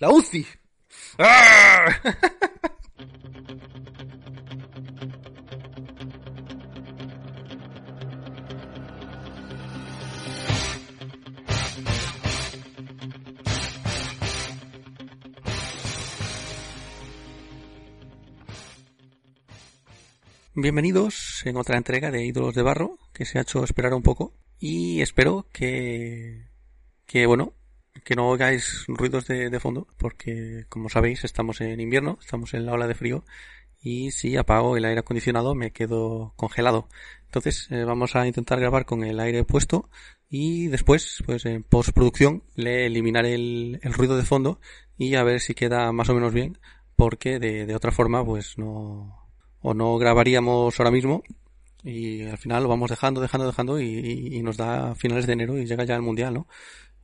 La UCI. ¡Ah! Bienvenidos en otra entrega de Ídolos de Barro, que se ha hecho esperar un poco. Y espero que, que bueno, que no oigáis ruidos de, de fondo, porque como sabéis estamos en invierno, estamos en la ola de frío, y si apago el aire acondicionado me quedo congelado. Entonces eh, vamos a intentar grabar con el aire puesto y después, pues en postproducción, le eliminaré el, el ruido de fondo y a ver si queda más o menos bien, porque de, de otra forma, pues no, o no grabaríamos ahora mismo y al final lo vamos dejando, dejando, dejando y, y, y nos da finales de enero y llega ya el mundial, ¿no?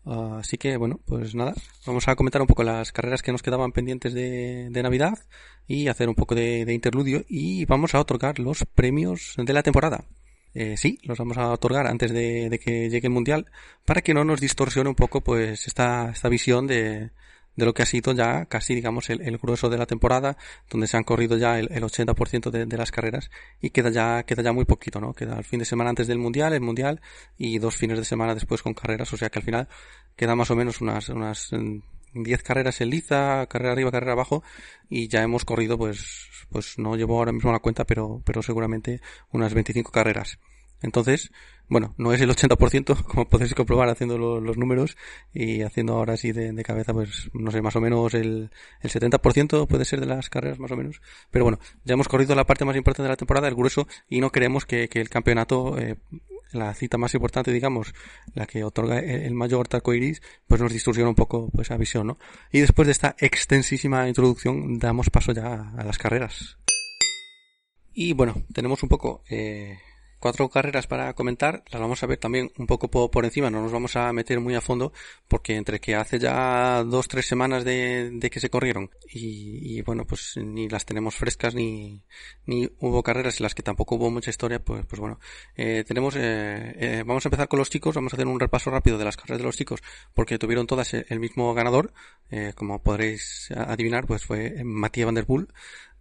Uh, así que bueno, pues nada, vamos a comentar un poco las carreras que nos quedaban pendientes de, de Navidad y hacer un poco de, interludio y vamos a otorgar los premios de la temporada. Eh, sí, los vamos a otorgar antes de, de, que llegue el mundial para que no nos distorsione un poco pues esta, esta visión de, de lo que ha sido ya casi, digamos, el, el grueso de la temporada, donde se han corrido ya el, el 80% de, de, las carreras y queda ya, queda ya muy poquito, ¿no? Queda el fin de semana antes del Mundial, el Mundial y dos fines de semana después con carreras, o sea que al final queda más o menos unas, unas 10 mm, carreras en liza, carrera arriba, carrera abajo y ya hemos corrido pues, pues no llevo ahora mismo la cuenta, pero, pero seguramente unas 25 carreras. Entonces, bueno, no es el 80%, como podéis comprobar haciendo lo, los números y haciendo ahora así de, cabeza, pues no sé, más o menos el, el 70% puede ser de las carreras, más o menos. Pero bueno, ya hemos corrido la parte más importante de la temporada, el grueso, y no queremos que, el campeonato, eh, la cita más importante, digamos, la que otorga el mayor arco iris, pues nos distorsiona un poco pues, esa visión, ¿no? Y después de esta extensísima introducción, damos paso ya a las carreras. Y bueno, tenemos un poco, eh, cuatro carreras para comentar, las vamos a ver también un poco por, encima, no nos vamos a meter muy a fondo, porque entre que hace ya dos, tres semanas de, de que se corrieron y, bueno, pues ni las tenemos frescas ni, ni hubo carreras en las que tampoco hubo mucha historia, pues, pues bueno, eh, tenemos, eh, eh, vamos a empezar con los chicos, vamos a hacer un repaso rápido de las carreras de los chicos, porque tuvieron todas el mismo ganador, eh, como podréis adivinar, pues fue Matías Van Der Poel,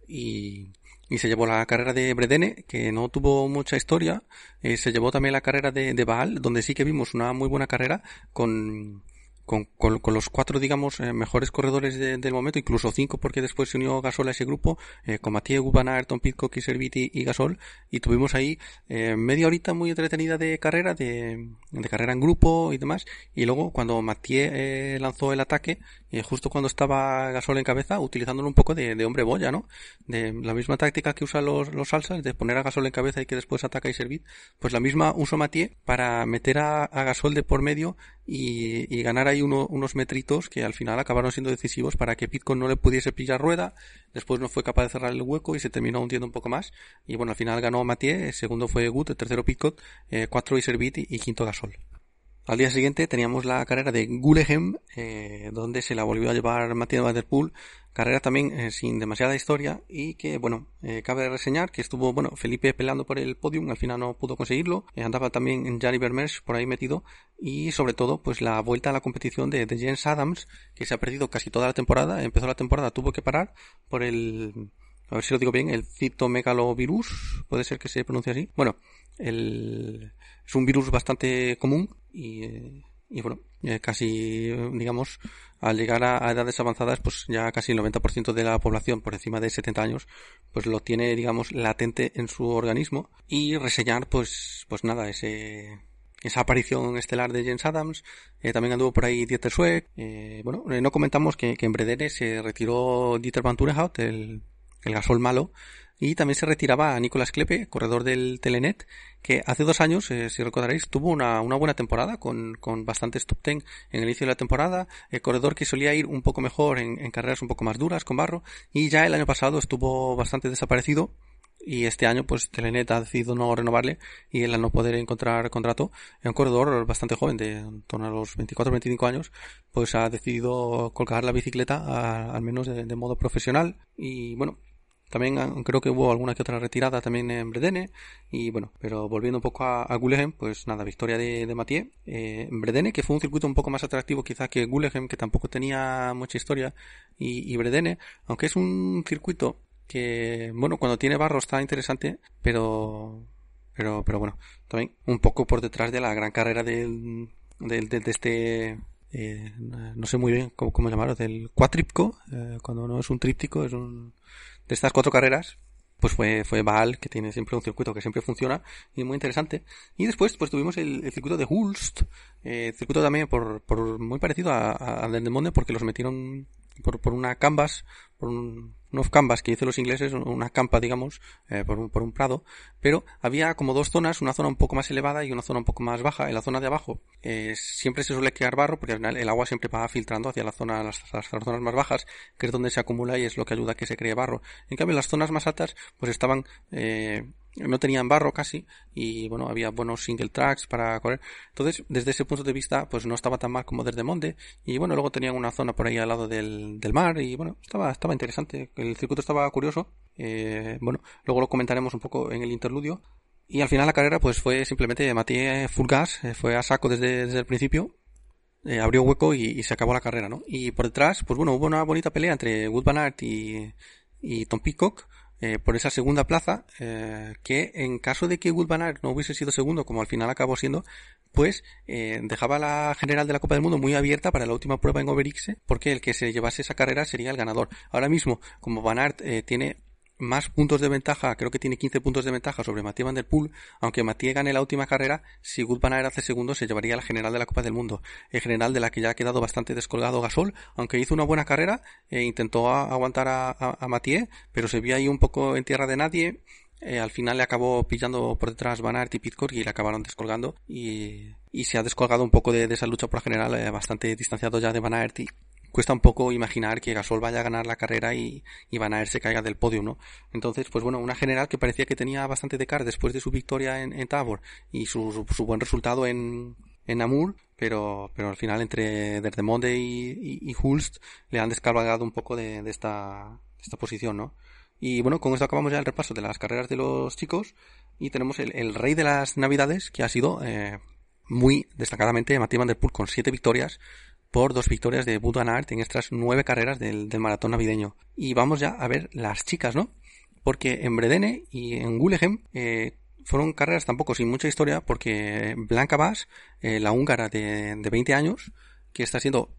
y y se llevó la carrera de Bredene, que no tuvo mucha historia, eh, se llevó también la carrera de, de Baal, donde sí que vimos una muy buena carrera con, con, con, los cuatro, digamos, eh, mejores corredores de, del momento, incluso cinco, porque después se unió Gasol a ese grupo, eh, con Mathieu Gubana, Ayrton Pitcock, Serviti y Gasol, y tuvimos ahí media horita muy entretenida de carrera, de, de carrera en grupo y demás, y luego cuando eh, lanzó el ataque, eh, justo cuando estaba Gasol en cabeza, utilizándolo un poco de, de, hombre boya, ¿no? De la misma táctica que usan los, los salsas, de poner a Gasol en cabeza y que después ataca y servir, pues la misma usó Mathieu para meter a, a Gasol de por medio y, y ganar hay uno, unos metritos que al final acabaron siendo decisivos para que Pitcock no le pudiese pillar rueda, después no fue capaz de cerrar el hueco y se terminó hundiendo un poco más, y bueno, al final ganó Mathieu, segundo fue Gut, el tercero Pitcock, eh, cuatro Iservit y, y quinto Gasol. Al día siguiente teníamos la carrera de Gulehem, eh, donde se la volvió a llevar Matías Van Der carrera también eh, sin demasiada historia y que, bueno, eh, cabe reseñar que estuvo, bueno, Felipe peleando por el podium, al final no pudo conseguirlo, eh, andaba también Jari Vermeers por ahí metido y sobre todo, pues la vuelta a la competición de, de James Adams, que se ha perdido casi toda la temporada, empezó la temporada, tuvo que parar por el, a ver si lo digo bien, el citomegalovirus, puede ser que se pronuncie así, bueno, el, es un virus bastante común y, y bueno, eh, casi, digamos, al llegar a, edades avanzadas, pues ya casi el 90% de la población por encima de 70 años, pues lo tiene, digamos, latente en su organismo. Y reseñar, pues, pues nada, ese, esa aparición estelar de James Adams, eh, también anduvo por ahí Dieter Schweck, eh, bueno, no comentamos que, que en Bredene se retiró Dieter Van Turenhout, el, el gasol malo, y también se retiraba a Nicolás Klepe, corredor del Telenet, que hace dos años, eh, si recordaréis, tuvo una, una buena temporada con, con bastantes top ten en el inicio de la temporada, el corredor que solía ir un poco mejor en, carreras un poco más duras con barro, y ya el año pasado estuvo bastante desaparecido, y este año pues Telenet ha decidido no renovarle y él al no poder encontrar contrato en un corredor bastante joven de en torno a los 24-25 años pues ha decidido colgar la bicicleta al menos de modo profesional y bueno También creo que hubo alguna que otra retirada también en Bredene. Y bueno, pero volviendo un poco a, a pues nada, victoria de, de Mathieu. Eh, en Bredene, que fue un circuito un poco más atractivo quizá que Gullegem, que tampoco tenía mucha historia. Y, y Bredene, aunque es un circuito que, bueno, cuando tiene barro está interesante, pero, pero, pero bueno, también un poco por detrás de la gran carrera del, del, de, de este eh, no sé muy bien cómo, cómo llamarlo, del cuatripco, eh, cuando no es un tríptico, es un, de estas cuatro carreras, pues fue, fue Baal, que tiene siempre un circuito que siempre funciona y muy interesante. Y después, pues tuvimos el, circuito de Hulst, eh, circuito también por, por muy parecido a, a, a Monde, porque los metieron por, por una canvas, por un, unos canvas que dicen los ingleses, una campa, digamos, eh, por, un, por un prado, pero había como dos zonas, una zona un poco más elevada y una zona un poco más baja. En la zona de abajo eh, siempre se suele quedar barro porque el agua siempre va filtrando hacia la zona, las, las, zonas más bajas, que es donde se acumula y es lo que ayuda a que se cree barro. En cambio, las zonas más altas, pues estaban eh, no tenían barro casi y bueno había buenos single tracks para correr. Entonces desde ese punto de vista pues no estaba tan mal como desde Monde y bueno luego tenían una zona por ahí al lado del, del mar y bueno estaba estaba interesante. El circuito estaba curioso eh, bueno luego lo comentaremos un poco en el interludio. Y al final la carrera pues fue simplemente Matías full gas eh, fue a saco desde, desde el principio eh, abrió hueco y, se acabó la carrera no y por detrás pues bueno hubo una bonita pelea entre Wood Van y, y Tom Peacock eh, por esa segunda plaza, eh, que en caso de que Aert no hubiese sido segundo, como al final acabó siendo, pues eh, dejaba la general de la Copa del Mundo muy abierta para la última prueba en Overixe, porque el que se llevase esa carrera sería el ganador. Ahora mismo, como Van Aert eh, tiene más puntos de ventaja, creo que tiene 15 puntos de ventaja sobre Mathieu Van Der Poel, aunque Mathieu gane la última carrera, si Aert hace segundo se llevaría la general de la Copa del Mundo, el general de la que ya ha quedado bastante descolgado Gasol, aunque hizo una buena carrera, e intentó aguantar a, a, Mathieu, pero se vio ahí un poco en tierra de nadie, eh, al final le acabó pillando por detrás Van Aert y Pitcock y le acabaron descolgando. Y, y se ha descolgado un poco de, de esa lucha por la general, eh, bastante distanciado ya de Van Aert cuesta un poco imaginar que Gasol vaya a ganar la carrera y, y Van Aert se caiga del podio, ¿no? Entonces, pues bueno, una general que parecía que tenía bastante de cara después de su victoria en, en Tabor y su, su, buen resultado en, en Namur, pero, pero al final entre Derdemonde y, y, Hulst le han descargado un poco de, de, esta, de esta posición, ¿no? Y bueno, con esto acabamos ya el repaso de las carreras de los chicos y tenemos el, el rey de las navidades que ha sido eh, muy destacadamente Matías Van Der Poel con siete victorias, por dos victorias de Bud Van Aert en estas nueve carreras del, del, maratón navideño. Y vamos ya a ver las chicas, ¿no? Porque en Bredene y en Gulegem eh, fueron carreras tampoco sin mucha historia, porque Blanca Bass, eh, la húngara de, de 20 años, que está siendo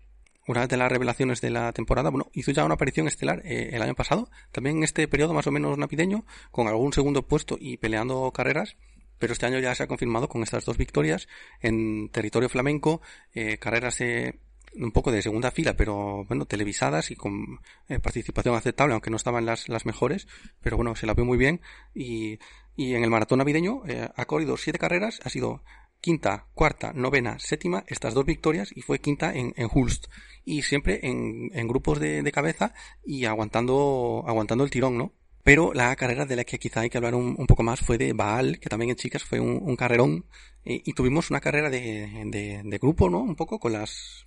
una de las revelaciones de la temporada, bueno, hizo ya una aparición estelar eh, el año pasado, también en este periodo más o menos navideño, con algún segundo puesto y peleando carreras, pero este año ya se ha confirmado con estas dos victorias en territorio flamenco, eh, carreras de un poco de segunda fila, pero bueno, televisadas y con eh, participación aceptable, aunque no estaban las, las mejores, pero bueno, se la ve muy bien. Y, y en el maratón navideño eh, ha corrido siete carreras, ha sido quinta, cuarta, novena, séptima, estas dos victorias y fue quinta en, en Hulst. Y siempre en, en grupos de, cabeza y aguantando, aguantando el tirón, ¿no? Pero la carrera de la que quizá hay que hablar un, un poco más fue de Baal, que también en chicas fue un, un carrerón. Y, tuvimos una carrera de, de grupo, ¿no? Un poco con las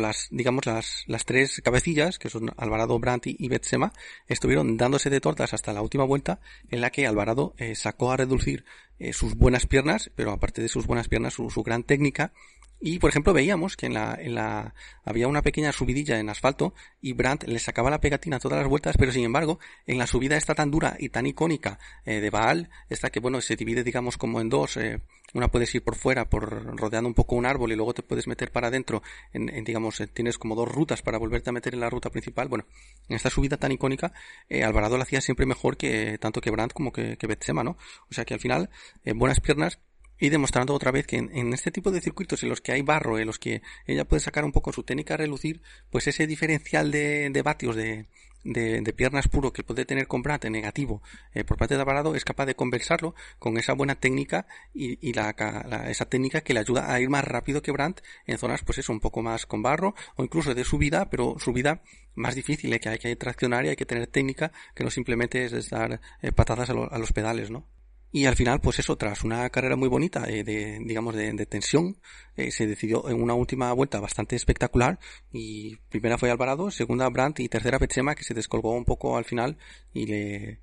las, digamos, las, las tres cabecillas, que son Alvarado, Brandt y Betsema, estuvieron dándose de tortas hasta la última vuelta, en la que Alvarado eh, sacó a reducir eh, sus buenas piernas, pero aparte de sus buenas piernas, su, su gran técnica, y, por ejemplo, veíamos que en la, en la, había una pequeña subidilla en asfalto y Brandt le sacaba la pegatina todas las vueltas, pero sin embargo, en la subida está tan dura y tan icónica eh, de Baal, esta que, bueno, se divide, digamos, como en dos, eh, una puedes ir por fuera, por rodeando un poco un árbol y luego te puedes meter para adentro, en, en digamos, eh, tienes como dos rutas para volverte a meter en la ruta principal. Bueno, en esta subida tan icónica, eh, Alvarado la hacía siempre mejor que, tanto que Brandt como que, que Betsema, ¿no? O sea que al final, buenas piernas, y demostrando otra vez que en, este tipo de circuitos en los que hay barro, en los que ella puede sacar un poco su técnica a relucir, pues ese diferencial de, de vatios de, de, de, piernas puro que puede tener con Brandt en negativo eh, por parte de Alvarado es capaz de conversarlo con esa buena técnica y, y la, la, esa técnica que le ayuda a ir más rápido que Brandt en zonas pues eso un poco más con barro o incluso de subida pero subida más difícil eh, que hay que traccionar y hay que tener técnica que no simplemente es dar eh, patadas a, lo, a los pedales ¿no? Y al final, pues eso, tras una carrera muy bonita, eh, de, digamos, de, tensión, eh, se decidió en una última vuelta bastante espectacular. Y primera fue Alvarado, segunda Brandt y tercera Betsema, que se descolgó un poco al final y le,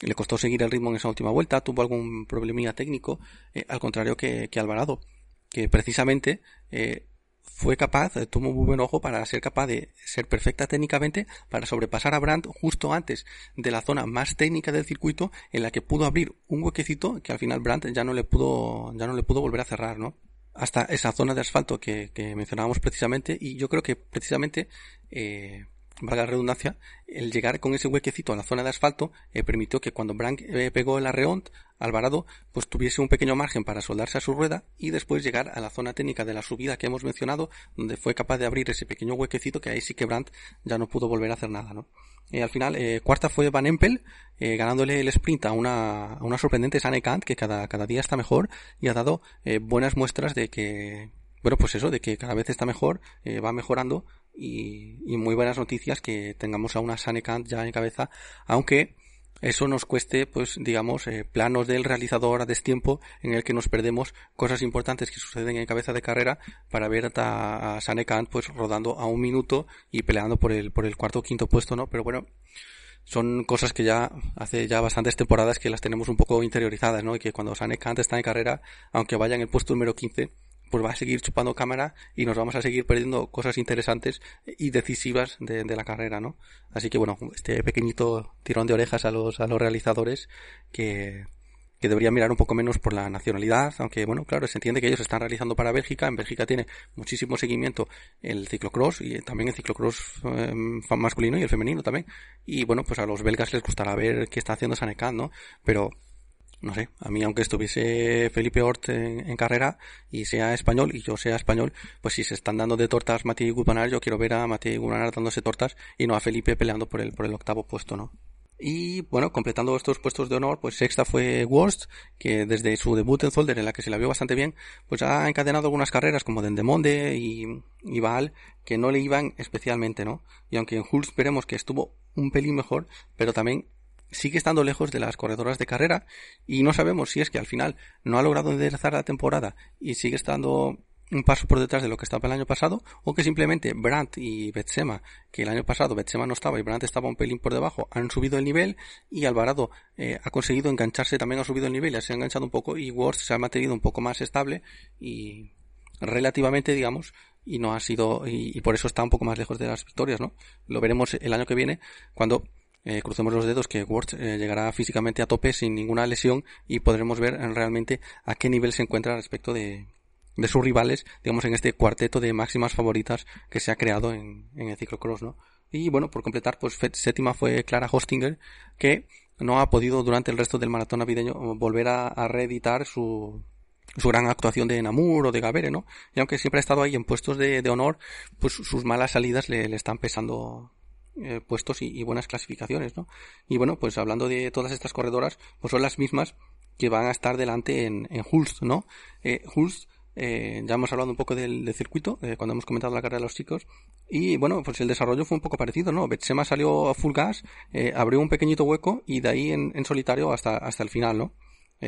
le costó seguir el ritmo en esa última vuelta. Tuvo algún problemilla técnico, eh, al contrario que, que Alvarado, que precisamente fue capaz, tuvo muy buen ojo para ser capaz de ser perfecta técnicamente para sobrepasar a Brandt justo antes de la zona más técnica del circuito en la que pudo abrir un huequecito que al final Brandt ya no le pudo, ya no le pudo volver a cerrar, ¿no? Hasta esa zona de asfalto que, que mencionábamos precisamente y yo creo que precisamente eh, valga la redundancia, el llegar con ese huequecito a la zona de asfalto eh, permitió que cuando Brandt eh, pegó el arreont, Alvarado pues tuviese un pequeño margen para soldarse a su rueda y después llegar a la zona técnica de la subida que hemos mencionado, donde fue capaz de abrir ese pequeño huequecito que ahí sí que Brandt ya no pudo volver a hacer nada, ¿no? Eh, al final, cuarta fue Van Empel, ganándole el sprint a una, a una sorprendente Sane Kant, que cada, cada día está mejor y ha dado buenas muestras de que, bueno, pues eso, de que cada vez está mejor, va mejorando y, muy buenas noticias que tengamos a una Sanekant ya en cabeza, aunque eso nos cueste, pues, digamos, eh, planos del realizador a destiempo en el que nos perdemos cosas importantes que suceden en cabeza de carrera para ver a, a Sanekant, pues, rodando a un minuto y peleando por el, por el cuarto o quinto puesto, ¿no? Pero bueno, son cosas que ya hace ya bastantes temporadas que las tenemos un poco interiorizadas, ¿no? Y que cuando Sanekant está en carrera, aunque vaya en el puesto número 15, pues va a seguir chupando cámara y nos vamos a seguir perdiendo cosas interesantes y decisivas de, la carrera, ¿no? Así que bueno, este pequeñito tirón de orejas a los, a los realizadores que, que deberían mirar un poco menos por la nacionalidad, aunque bueno, claro, se entiende que ellos están realizando para Bélgica, en Bélgica tiene muchísimo seguimiento el ciclocross y también el ciclocross eh, masculino y el femenino también, y bueno, pues a los belgas les gustará ver qué está haciendo Sanecan, ¿no? Pero no sé, a mí aunque estuviese Felipe Ort en, carrera y sea español y yo sea español, pues si se están dando de tortas Mati y Gupanar, yo quiero ver a Mati y Gupanar dándose tortas y no a Felipe peleando por el, por el octavo puesto, ¿no? Y bueno, completando estos puestos de honor, pues sexta fue Worst, que desde su debut en Zolder, en la que se la vio bastante bien, pues ha encadenado algunas carreras como Dendemonde y, y Baal, que no le iban especialmente, ¿no? Y aunque en Hulst veremos que estuvo un pelín mejor, pero también sigue estando lejos de las corredoras de carrera y no sabemos si es que al final no ha logrado enderezar la temporada y sigue estando un paso por detrás de lo que estaba el año pasado o que simplemente Brandt y Betsema, que el año pasado Betsema no estaba y Brandt estaba un pelín por debajo, han subido el nivel y Alvarado eh, ha conseguido engancharse, también ha subido el nivel, se ha enganchado un poco y Worth se ha mantenido un poco más estable y relativamente digamos y no ha sido y por eso está un poco más lejos de las victorias, ¿no? Lo veremos el año que viene cuando eh, crucemos los dedos que Ward eh, llegará físicamente a tope sin ninguna lesión y podremos ver realmente a qué nivel se encuentra respecto de, de sus rivales, digamos, en este cuarteto de máximas favoritas que se ha creado en, en el ciclocross, ¿no? Y bueno, por completar, pues séptima fue Clara Hostinger, que no ha podido durante el resto del maratón navideño volver a, reeditar su, su gran actuación de Namur o de Gavere, ¿no? Y aunque siempre ha estado ahí en puestos de, de honor, pues sus malas salidas le, le están pesando eh, puestos y, buenas clasificaciones, ¿no? Y bueno, pues hablando de todas estas corredoras, pues son las mismas que van a estar delante en, Hulst, ¿no? Eh, Hulst, eh, ya hemos hablado un poco del, circuito, cuando hemos comentado la carrera de los chicos, y bueno, pues el desarrollo fue un poco parecido, ¿no? Betsema salió a full gas, abrió un pequeñito hueco y de ahí en, solitario hasta, hasta el final, ¿no?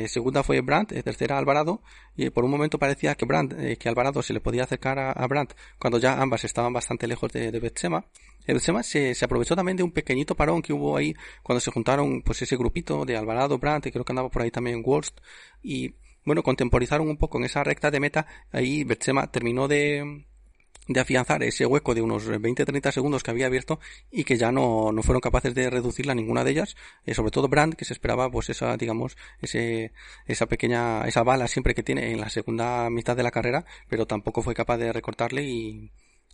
Segunda fue Brandt, tercera Alvarado, y por un momento parecía que Brandt, que Alvarado se le podía acercar a, a, Brandt cuando ya ambas estaban bastante lejos de, de Betsema. Betsema se, se, aprovechó también de un pequeñito parón que hubo ahí cuando se juntaron pues ese grupito de Alvarado, Brandt, y creo que andaba por ahí también Wolst, y bueno, contemporizaron un poco en esa recta de meta, ahí Betsema terminó de, de afianzar ese hueco de unos 20-30 segundos que había abierto y que ya no, no fueron capaces de reducirla ninguna de ellas, eh, sobre todo Brandt, que se esperaba pues esa, digamos, ese, esa pequeña, esa bala siempre que tiene en la segunda mitad de la carrera, pero tampoco fue capaz de recortarle y,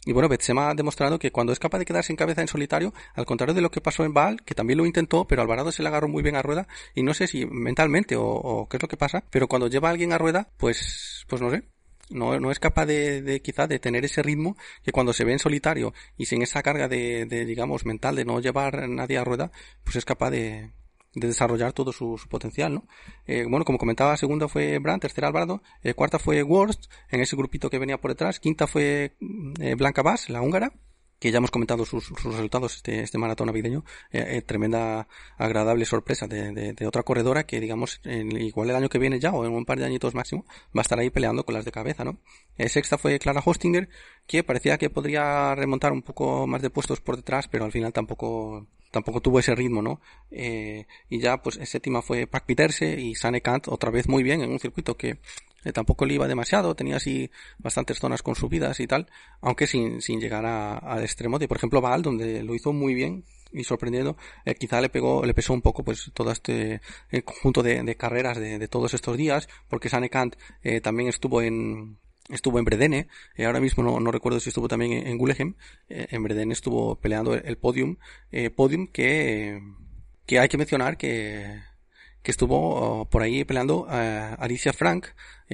y bueno, Betsema ha demostrado que cuando es capaz de quedarse en cabeza en solitario, al contrario de lo que pasó en Baal, que también lo intentó, pero Alvarado se le agarró muy bien a rueda, y no sé si mentalmente o, o qué es lo que pasa, pero cuando lleva a alguien a rueda, pues, pues no sé, no, no es capaz de, de quizá de tener ese ritmo que cuando se ve en solitario y sin esa carga de, de digamos mental de no llevar a nadie a rueda pues es capaz de, de desarrollar todo su, potencial, ¿no? Eh, bueno, como comentaba, segunda fue Brandt, tercera Alvarado, eh, cuarta fue Worst, en ese grupito que venía por detrás, quinta fue eh, Blanca Bass, la húngara, que ya hemos comentado sus, resultados este, este maratón navideño, eh, eh, tremenda agradable sorpresa de, de, otra corredora que digamos igual el año que viene ya o en un par de añitos máximo va a estar ahí peleando con las de cabeza, ¿no? Eh, sexta fue Clara Hostinger que parecía que podría remontar un poco más de puestos por detrás pero al final tampoco tampoco tuvo ese ritmo, ¿no? Eh, y ya, pues, séptima fue Pac Peterse y Sane Kant otra vez muy bien en un circuito que eh, tampoco le iba demasiado, tenía así bastantes zonas con subidas y tal, aunque sin, sin llegar al extremo de, por ejemplo, Val, donde lo hizo muy bien y sorprendiendo, eh, quizá le pegó, le pesó un poco pues todo este conjunto de, carreras de, todos estos días, porque Sane Kant también estuvo en, estuvo en Bredene, eh, ahora mismo no, no, recuerdo si estuvo también en, en eh, en Bredene estuvo peleando el, podium, eh, podium que, que hay que mencionar que, que estuvo oh, por ahí peleando Alicia Frank,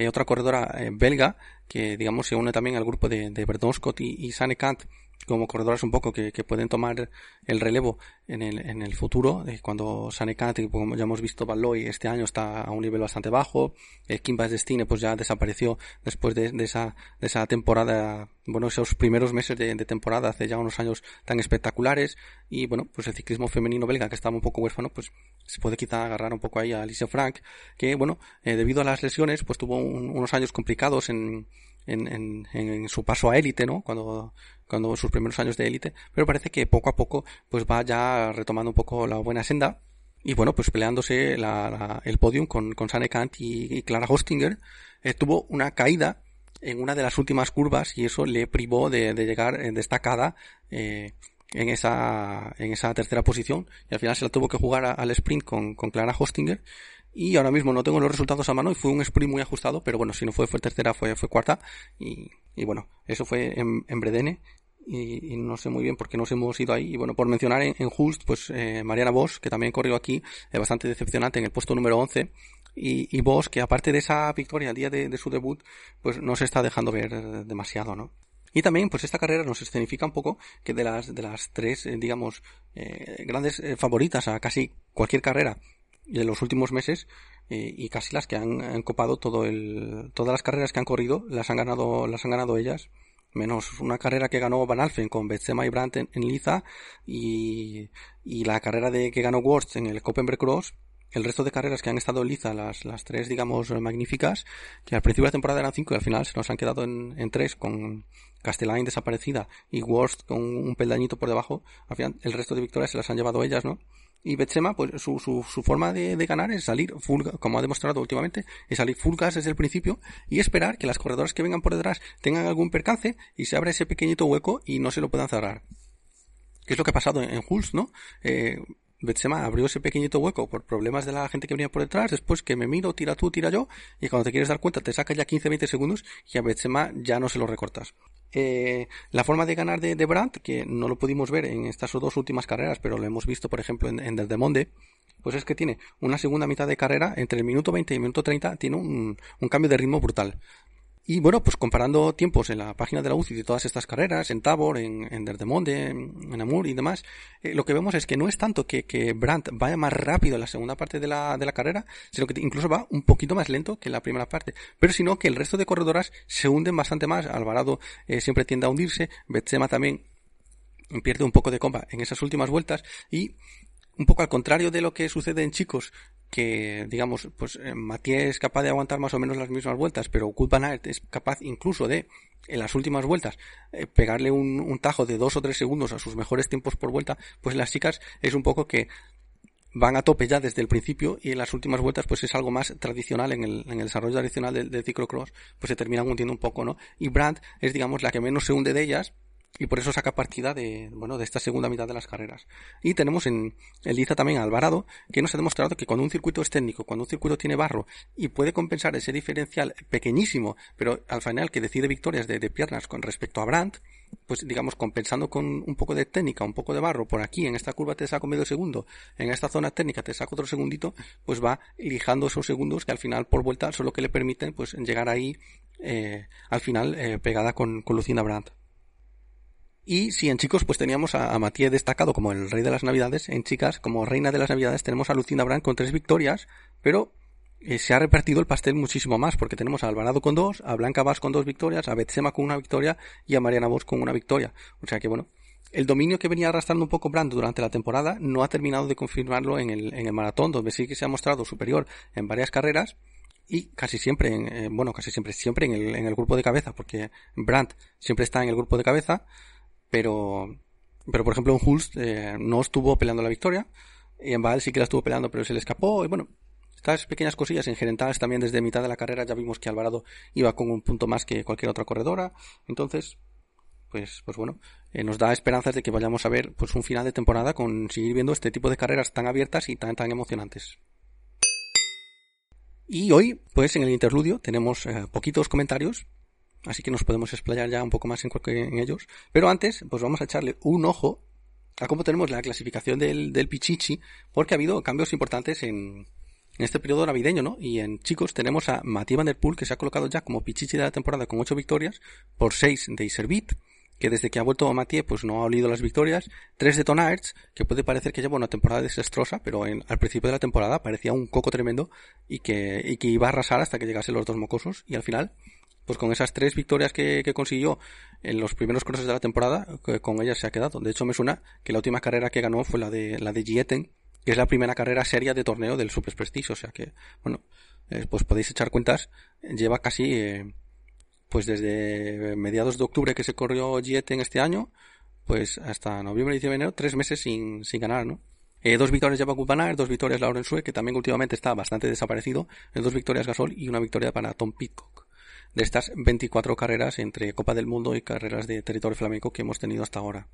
otra corredora belga, que digamos se une también al grupo de, de Scott y, y Sane Kant, como corredoras un poco que, que, pueden tomar el relevo en el, en el futuro, eh, cuando Sanekat, como ya hemos visto, Balloy este año está a un nivel bastante bajo, eh, Kimba Destine pues ya desapareció después de, de, esa, de esa temporada, bueno, esos primeros meses de, temporada hace ya unos años tan espectaculares, y bueno, pues el ciclismo femenino belga que estaba un poco huérfano, pues se puede quizá agarrar un poco ahí a Alicia Frank, que bueno, eh, debido a las lesiones, pues tuvo unos años complicados en, en, en, en su paso a élite, ¿no? Cuando, cuando sus primeros años de élite, pero parece que poco a poco pues va ya retomando un poco la buena senda y bueno, pues peleándose la, el podium con, con Sane Kant y, Clara Hostinger, eh, tuvo una caída en una de las últimas curvas y eso le privó de, llegar eh, destacada eh, en esa en esa tercera posición y al final se la tuvo que jugar al sprint con, Clara Hostinger y ahora mismo no tengo los resultados a mano y fue un sprint muy ajustado, pero bueno, si no fue, fue tercera, fue, fue cuarta. Y, y bueno, eso fue en Bredene. Y, y, no sé muy bien por qué nos hemos ido ahí. Y bueno, por mencionar en, en Just, pues eh, Mariana Bosch, que también corrió aquí, es bastante decepcionante en el puesto número 11. Y, y Bosch, que aparte de esa victoria el día de, su debut, pues no se está dejando ver demasiado, ¿no? Y también, pues esta carrera nos escenifica un poco que de las, de las tres, eh, digamos, eh, grandes eh, favoritas a casi cualquier carrera de los últimos meses eh, y casi las que han, copado todo el, todas las carreras que han corrido las han ganado, las han ganado ellas menos una carrera que ganó Van Alphen con Betsema y Brandt en, Liza y, y, la carrera de que ganó Worst en el Copenberg Cross el resto de carreras que han estado en Liza, las, las tres, digamos, magníficas, que al principio de la temporada eran cinco y al final se nos han quedado en, en tres, con Castellane desaparecida y Worst con un peldañito por debajo, al final el resto de victorias se las han llevado ellas, ¿no? Y Betsema, pues su, su, su forma de, ganar es salir full, como ha demostrado últimamente, es salir full gas desde el principio y esperar que las corredoras que vengan por detrás tengan algún percance y se abra ese pequeñito hueco y no se lo puedan cerrar. ¿Qué es lo que ha pasado en, en no? Eh, Betsema abrió ese pequeñito hueco por problemas de la gente que venía por detrás, después que me miro, tira tú, tira yo, y cuando te quieres dar cuenta te saca ya 15-20 segundos y a Betsema ya no se lo recortas. Eh, la forma de ganar de, de Brandt, que no lo pudimos ver en estas dos últimas carreras, pero lo hemos visto, por ejemplo, en, en Desde Monde, pues es que tiene una segunda mitad de carrera, entre el minuto 20 y el minuto 30, tiene un cambio de ritmo brutal. Y bueno, pues comparando tiempos en la página de la UCI de todas estas carreras, en Tabor, en, en Derdemonde, en, Amur y demás, eh, lo que vemos es que no es tanto que, que Brandt vaya más rápido en la segunda parte de la, de la carrera, sino que incluso va un poquito más lento que en la primera parte. Pero sino que el resto de corredoras se hunden bastante más. Alvarado eh, siempre tiende a hundirse, Betsema también pierde un poco de comba en esas últimas vueltas y un poco al contrario de lo que sucede en chicos, que digamos, pues eh, Matías es capaz de aguantar más o menos las mismas vueltas, pero Van es capaz incluso de, en las últimas vueltas, eh, pegarle un, un, tajo de dos o tres segundos a sus mejores tiempos por vuelta, pues las chicas es un poco que van a tope ya desde el principio y en las últimas vueltas pues es algo más tradicional en el, en el desarrollo tradicional del, del ciclocross, pues se terminan hundiendo un poco, ¿no? Y Brandt es digamos la que menos se hunde de ellas, y por eso saca partida de, bueno, de esta segunda mitad de las carreras. Y tenemos en el Liza también Alvarado, que nos ha demostrado que cuando un circuito es técnico, cuando un circuito tiene barro y puede compensar ese diferencial pequeñísimo, pero al final que decide victorias de, de piernas con respecto a Brandt, pues digamos compensando con un poco de técnica, un poco de barro, por aquí en esta curva te saco medio segundo, en esta zona técnica te saco otro segundito, pues va lijando esos segundos que al final por vuelta son lo que le permiten pues llegar ahí eh, al final eh, pegada con, con Lucinda Brandt. Y si en chicos pues teníamos a, a destacado como el rey de las navidades, en chicas como reina de las navidades tenemos a Lucinda Brand con tres victorias, pero eh, se ha repartido el pastel muchísimo más, porque tenemos a Alvarado con dos, a Blanca Vaz con dos victorias, a Betsema con una victoria y a Mariana Vos con una victoria. O sea que bueno, el dominio que venía arrastrando un poco Brand durante la temporada no ha terminado de confirmarlo en el, en el maratón, donde sí que se ha mostrado superior en varias carreras y casi siempre, en, eh, bueno, casi siempre, siempre en el, en el grupo de cabeza, porque Brandt siempre está en el grupo de cabeza, pero, pero por ejemplo en Hulst eh, no estuvo peleando la victoria, y en Baal sí que la estuvo peleando, pero se le escapó, y bueno, estas pequeñas cosillas en general también desde mitad de la carrera ya vimos que Alvarado iba con un punto más que cualquier otra corredora, entonces pues, pues bueno, eh, nos da esperanzas de que vayamos a ver pues un final de temporada con seguir viendo este tipo de carreras tan abiertas y tan, tan emocionantes. Y hoy, pues en el interludio tenemos eh, poquitos comentarios, así que nos podemos explayar ya un poco más en, en, ellos. Pero antes, pues vamos a echarle un ojo a cómo tenemos la clasificación del, del Pichichi, porque ha habido cambios importantes en, en este periodo navideño, ¿no? Y en chicos tenemos a Matías Van Der Poel, que se ha colocado ya como Pichichi de la temporada con 8 victorias, por 6 de Iservit, que desde que ha vuelto a Mathieu pues no ha olido las victorias, tres de Tonaerts, que puede parecer que lleva una temporada desastrosa, pero en, al principio de la temporada parecía un coco tremendo y que, y que iba a arrasar hasta que llegasen los dos mocosos, y al final, pues con esas tres victorias que, consiguió en los primeros crosses de la temporada, con ellas se ha quedado. De hecho me suena que la última carrera que ganó fue la de, la de Gieten, que es la primera carrera seria de torneo del Super Prestige, o sea que, bueno, eh, pues podéis echar cuentas, lleva casi, eh, pues desde mediados de octubre que se corrió en este año, pues hasta noviembre, diciembre, enero, tres meses sin, sin ganar, ¿no? Eh, dos victorias lleva Gupanar, dos victorias Lauren Sue, que también últimamente está bastante desaparecido, eh, dos victorias Gasol y una victoria para Tom Pitcock. De estas 24 carreras entre Copa del Mundo y carreras de territorio flamenco que hemos tenido hasta ahora.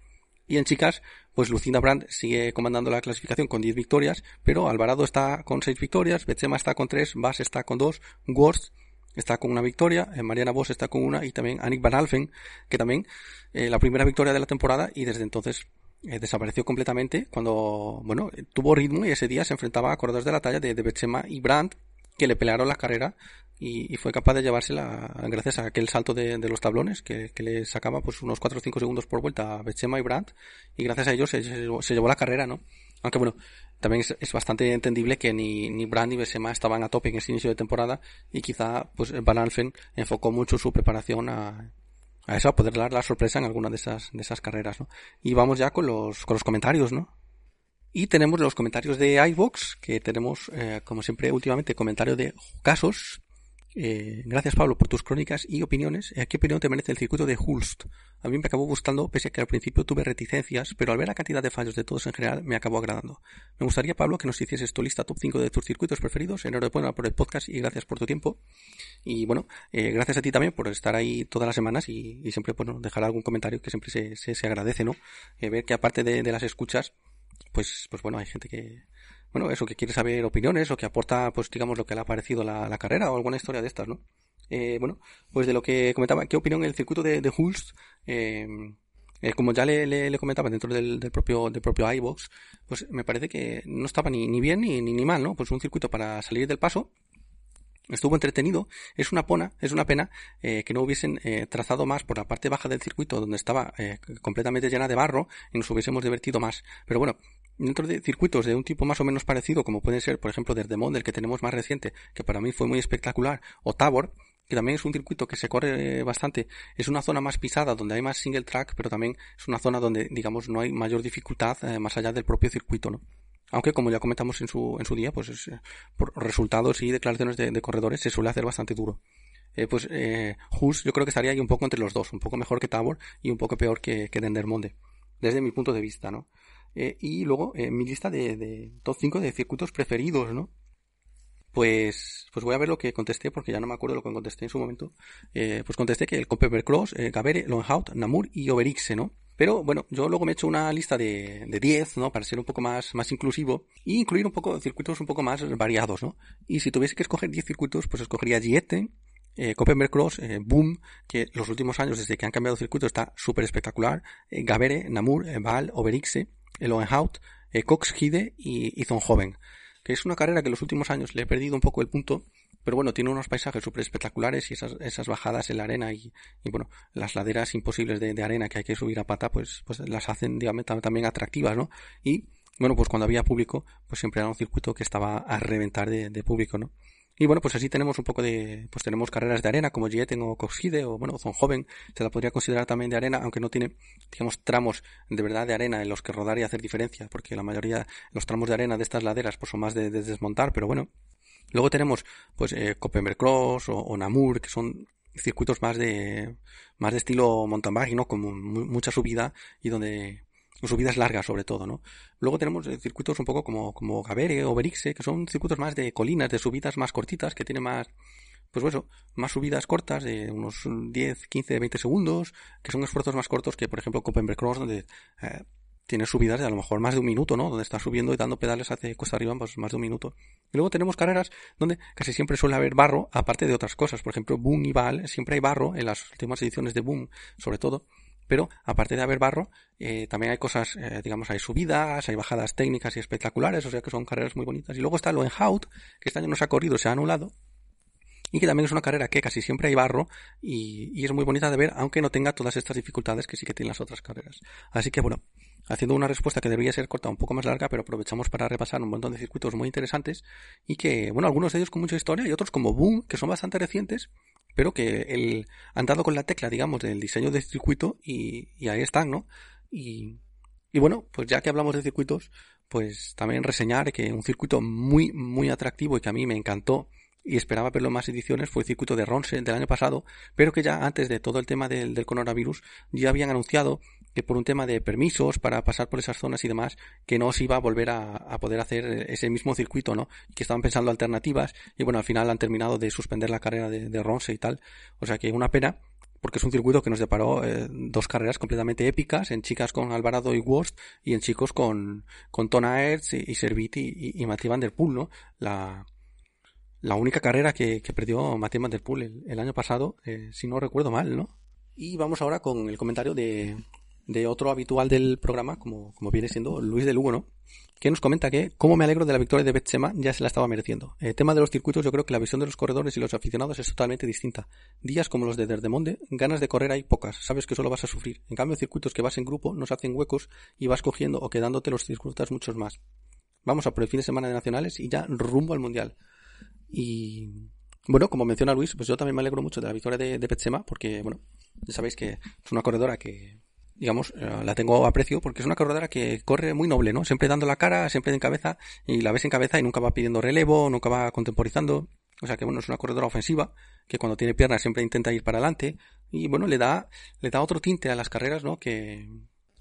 Y en chicas, pues Lucinda Brandt sigue comandando la clasificación con 10 victorias, pero Alvarado está con 6 victorias, Bechema está con 3, Bass está con 2, Worth está con una victoria, eh, Mariana Vos está con una y también Annick Van Alfen, que también eh, la primera victoria de la temporada y desde entonces eh, desapareció completamente cuando, bueno, tuvo ritmo y ese día se enfrentaba a corredores de la talla de, de y Brandt que le pelearon la carrera y, y, fue capaz de llevársela gracias a aquel salto de, de los tablones que, que, le sacaba pues unos 4 o 5 segundos por vuelta a Bechema y Brandt y gracias a ellos se, se, se llevó la carrera, ¿no? Aunque bueno, también es, es, bastante entendible que ni, ni Brand ni Besema estaban a tope en ese inicio de temporada y quizá pues Van Alfen enfocó mucho su preparación a, a eso, a poder dar la sorpresa en alguna de esas, de esas carreras, ¿no? Y vamos ya con los, con los comentarios, ¿no? Y tenemos los comentarios de iVox, que tenemos, eh, como siempre, últimamente, comentario de casos, eh, gracias Pablo por tus crónicas y opiniones. ¿A qué opinión te merece el circuito de Hulst? A mí me acabó gustando, pese a que al principio tuve reticencias, pero al ver la cantidad de fallos de todos en general me acabó agradando. Me gustaría, Pablo, que nos hicieses tu lista top 5 de tus circuitos preferidos. Enhorabuena por el podcast y gracias por tu tiempo. Y bueno, eh, gracias a ti también por estar ahí todas las semanas y, y siempre bueno, dejar algún comentario que siempre se, se, se agradece, ¿no? Eh, ver que aparte de, de las escuchas, pues, pues bueno, hay gente que, bueno, eso, que quiere saber opiniones o que aporta, pues digamos, lo que le ha parecido la, carrera o alguna historia de estas, ¿no? Eh, bueno, pues de lo que comentaba, ¿qué opinión el circuito de, Hulst? Eh, eh, como ya le, comentaba dentro del, del propio del propio iBox, pues me parece que no estaba ni, ni bien ni, ni, mal, ¿no? Pues un circuito para salir del paso, estuvo entretenido. Es una pena, es una pena eh, que no hubiesen eh, trazado más por la parte baja del circuito donde estaba eh, completamente llena de barro y nos hubiésemos divertido más. Pero bueno, dentro de circuitos de un tipo más o menos parecido, como puede ser, por ejemplo, Desdemont, del que tenemos más reciente, que para mí fue muy espectacular, o Tabor, que también es un circuito que se corre bastante, es una zona más pisada, donde hay más single track, pero también es una zona donde, digamos, no hay mayor dificultad eh, más allá del propio circuito, ¿no? Aunque, como ya comentamos en su, en su día, pues es, eh, por resultados y declaraciones de, de, corredores se suele hacer bastante duro. Eh, pues eh, Hus yo creo que estaría ahí un poco entre los dos, un poco mejor que Tabor y un poco peor que, que Dendermonde, desde mi punto de vista, ¿no? Eh, y luego, eh, mi lista de, de top 5 de circuitos preferidos, ¿no? Pues, pues voy a ver lo que contesté, porque ya no me acuerdo lo que contesté en su momento. Eh, pues contesté que el Copeper Cross, Gavere, Longhout, Namur y Oberixe, ¿no? Pero bueno, yo luego me he hecho una lista de, de 10, ¿no? Para ser un poco más, más inclusivo y incluir un poco circuitos un poco más variados, ¿no? Y si tuviese que escoger 10 circuitos, pues escogería Giete, eh, Copenberg Cross, Boom, que los últimos años desde que han cambiado circuito está súper espectacular, eh, Gavere, Namur, Baal, Oberixe, el Oenhout, eh, Cox Hide y, y Zonhoven, que es una carrera que en los últimos años le he perdido un poco el punto, pero bueno, tiene unos paisajes súper espectaculares y esas, esas bajadas en la arena y, y bueno, las laderas imposibles de, de, arena que hay que subir a pata, pues, pues las hacen digamos, también atractivas, ¿no? Y bueno, pues cuando había público, pues siempre era un circuito que estaba a reventar de, de público, ¿no? Y bueno, pues así tenemos un poco de, pues tenemos carreras de arena como Gieten o Coxide o bueno, Joven, se la podría considerar también de arena, aunque no tiene, digamos, tramos de verdad de arena en los que rodar y hacer diferencia, porque la mayoría, los tramos de arena de estas laderas pues son más de, desmontar, pero bueno. Luego tenemos, pues, eh, Cross o, Namur, que son circuitos más de, más de estilo mountain bike, ¿no? Como mucha subida y donde, subidas largas sobre todo, ¿no? Luego tenemos eh, circuitos un poco como, como Gavere o Berixe, que son circuitos más de colinas, de subidas más cortitas, que tienen más, pues eso, más subidas cortas de unos 10, 15, 20 segundos, que son esfuerzos más cortos que, por ejemplo, Copenhagen Cross, donde eh, tiene subidas de a lo mejor más de un minuto, ¿no? Donde está subiendo y dando pedales hacia cuesta arriba, pues más de un minuto. Y luego tenemos carreras donde casi siempre suele haber barro, aparte de otras cosas. Por ejemplo, Boom y Val, siempre hay barro en las últimas ediciones de Boom, sobre todo pero aparte de haber barro, eh, también hay cosas, eh, digamos, hay subidas, hay bajadas técnicas y espectaculares, o sea que son carreras muy bonitas. Y luego está lo en Hout, que este año no se ha corrido, se ha anulado, y que también es una carrera que casi siempre hay barro y, y, es muy bonita de ver, aunque no tenga todas estas dificultades que sí que tienen las otras carreras. Así que bueno, haciendo una respuesta que debería ser corta, un poco más larga, pero aprovechamos para repasar un montón de circuitos muy interesantes y que, bueno, algunos de ellos con mucha historia y otros como Boom, que son bastante recientes pero que el, han dado con la tecla, digamos, del diseño del circuito y, y ahí están, ¿no? Y, y bueno, pues ya que hablamos de circuitos, pues también reseñar que un circuito muy, muy atractivo y que a mí me encantó y esperaba verlo más ediciones fue el circuito de Ronse del año pasado, pero que ya antes de todo el tema del, del coronavirus ya habían anunciado que por un tema de permisos para pasar por esas zonas y demás, que no se iba a volver a, poder hacer ese mismo circuito, ¿no? Que estaban pensando alternativas y bueno, al final han terminado de suspender la carrera de, de y tal. O sea que una pena, porque es un circuito que nos deparó eh, dos carreras completamente épicas, en chicas con Alvarado y Worst y en chicos con, con Tona Ertz y, Serviti y, y Van Der Poel, ¿no? La, la única carrera que, que perdió Mathieu Van Der Poel el, el año pasado, eh, si no recuerdo mal, ¿no? Y vamos ahora con el comentario de, de otro habitual del programa, como, como viene siendo Luis de Lugo, ¿no? Que nos comenta que, como me alegro de la victoria de Betsema, ya se la estaba mereciendo. El tema de los circuitos, yo creo que la visión de los corredores y los aficionados es totalmente distinta. Días como los de Derdemonde, ganas de correr hay pocas, sabes que solo vas a sufrir. En cambio, circuitos que vas en grupo nos hacen huecos y vas cogiendo o quedándote los disfrutas muchos más. Vamos a por el fin de semana de nacionales y ya rumbo al mundial. Y bueno, como menciona Luis, pues yo también me alegro mucho de la victoria de, de porque, bueno, ya sabéis que es una corredora que digamos, eh, la tengo a aprecio porque es una corredora que corre muy noble, ¿no? Siempre dando la cara, siempre en cabeza, y la ves en cabeza y nunca va pidiendo relevo, nunca va contemporizando. O sea que bueno, es una corredora ofensiva, que cuando tiene piernas siempre intenta ir para adelante, y bueno, le da, le da otro tinte a las carreras, ¿no? Que,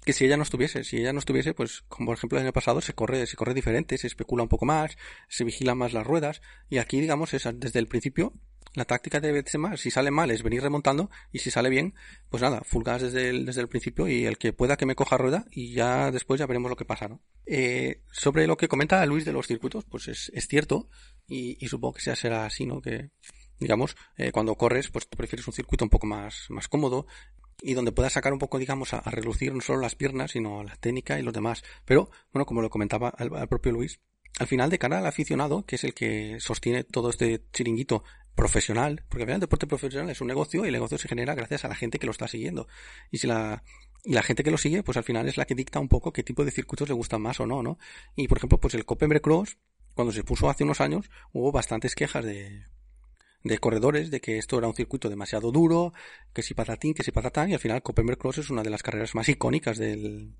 que si ella no estuviese, si ella no estuviese, pues como por ejemplo el año pasado se corre, se corre diferente, se especula un poco más, se vigila más las ruedas, y aquí digamos es desde el principio la táctica de Benzema, si sale mal, es venir remontando y si sale bien, pues nada, full desde el, desde el principio y el que pueda que me coja rueda y ya después ya veremos lo que pasa, ¿no? Eh, sobre lo que comenta Luis de los circuitos, pues es, es cierto y, supongo que sea será así, ¿no? Que, digamos, eh, cuando corres, pues prefieres un circuito un poco más, más cómodo y donde puedas sacar un poco, digamos, a, relucir no solo las piernas, sino la técnica y los demás. Pero, bueno, como lo comentaba el propio Luis, al final de cara al aficionado, que es el que sostiene todo este chiringuito profesional, porque al final el deporte profesional es un negocio y el negocio se genera gracias a la gente que lo está siguiendo. Y si la, y la gente que lo sigue, pues al final es la que dicta un poco qué tipo de circuitos le gustan más o no, ¿no? Y por ejemplo, pues el Copenhague Cross, cuando se puso hace unos años, hubo bastantes quejas de, de corredores de que esto era un circuito demasiado duro, que si patatín, que si patatán, y al final Copenhague Cross es una de las carreras más icónicas del,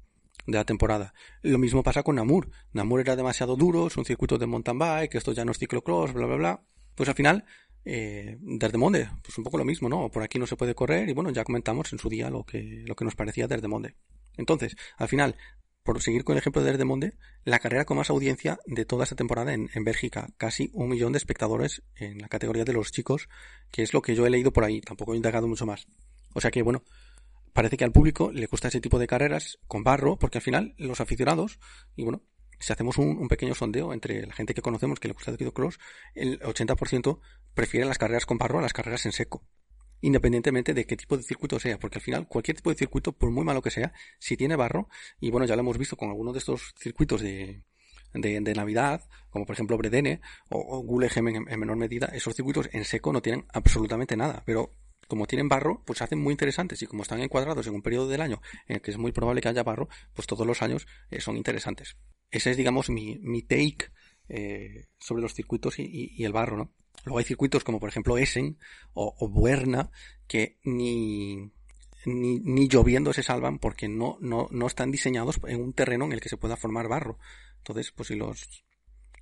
de la temporada. Lo mismo pasa con Namur. Namur era demasiado duro, es un circuito de mountain bike, esto ya no es ciclocross, bla, bla, bla. Pues al final, eh, desde Monde, pues un poco lo mismo, ¿no? Por aquí no se puede correr y bueno, ya comentamos en su día lo que, lo que nos parecía desde Monde. Entonces, al final, por seguir con el ejemplo de Monde, la carrera con más audiencia de toda esta temporada en, en Bélgica, casi un millón de espectadores en la categoría de los chicos, que es lo que yo he leído por ahí, tampoco he indagado mucho más. O sea que bueno, parece que al público le gusta ese tipo de carreras con barro, porque al final los aficionados, y bueno, si hacemos un, pequeño sondeo entre la gente que conocemos que le gusta el cross, el 80% prefiere las carreras con barro a las carreras en seco. Independientemente de qué tipo de circuito sea, porque al final cualquier tipo de circuito, por muy malo que sea, si tiene barro, y bueno, ya lo hemos visto con algunos de estos circuitos de, de, Navidad, como por ejemplo Bredene o, o Gulegem en menor medida, esos circuitos en seco no tienen absolutamente nada, pero como tienen barro, pues se hacen muy interesantes y como están encuadrados en un periodo del año en el que es muy probable que haya barro, pues todos los años eh, son interesantes. Ese es, digamos, mi, mi take eh, sobre los circuitos y, el barro, ¿no? Luego hay circuitos como por ejemplo Essen o, o Buerna que ni, ni, ni, lloviendo se salvan porque no, no, no están diseñados en un terreno en el que se pueda formar barro. Entonces, pues si los,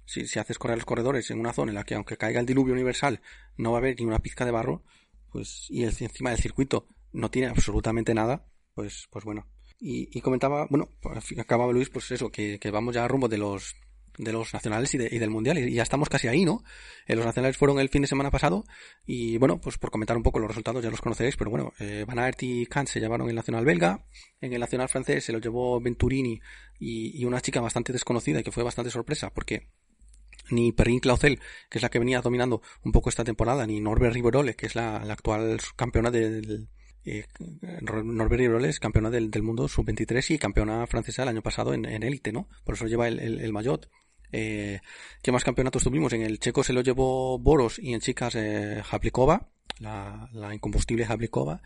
si, si haces correr los corredores en una zona en la que aunque caiga el diluvio universal no va a haber ni una pizca de barro, pues, y el, encima del circuito no tiene absolutamente nada, pues, pues bueno. Y, comentaba, bueno, acababa Luis, pues eso, que, que vamos ya rumbo de los de los nacionales y, de, y, del mundial y ya estamos casi ahí, ¿no? Eh, los nacionales fueron el fin de semana pasado y bueno, pues por comentar un poco los resultados ya los conoceréis, pero bueno, eh, Van Aert y Kant se llevaron el nacional belga, en el nacional francés se lo llevó Venturini y, una chica bastante desconocida y que fue bastante sorpresa porque ni Perrin Claucel, que es la que venía dominando un poco esta temporada, ni Norbert Riverole, que es la, actual campeona del, eh, Norbert Riverole es campeona del, mundo sub-23 y campeona francesa el año pasado en élite, ¿no? Por eso lleva el, el, el. Eh, ¿Qué más campeonatos tuvimos? En el checo se lo llevó Boros y en chicas eh, la, la incombustible Hablikova.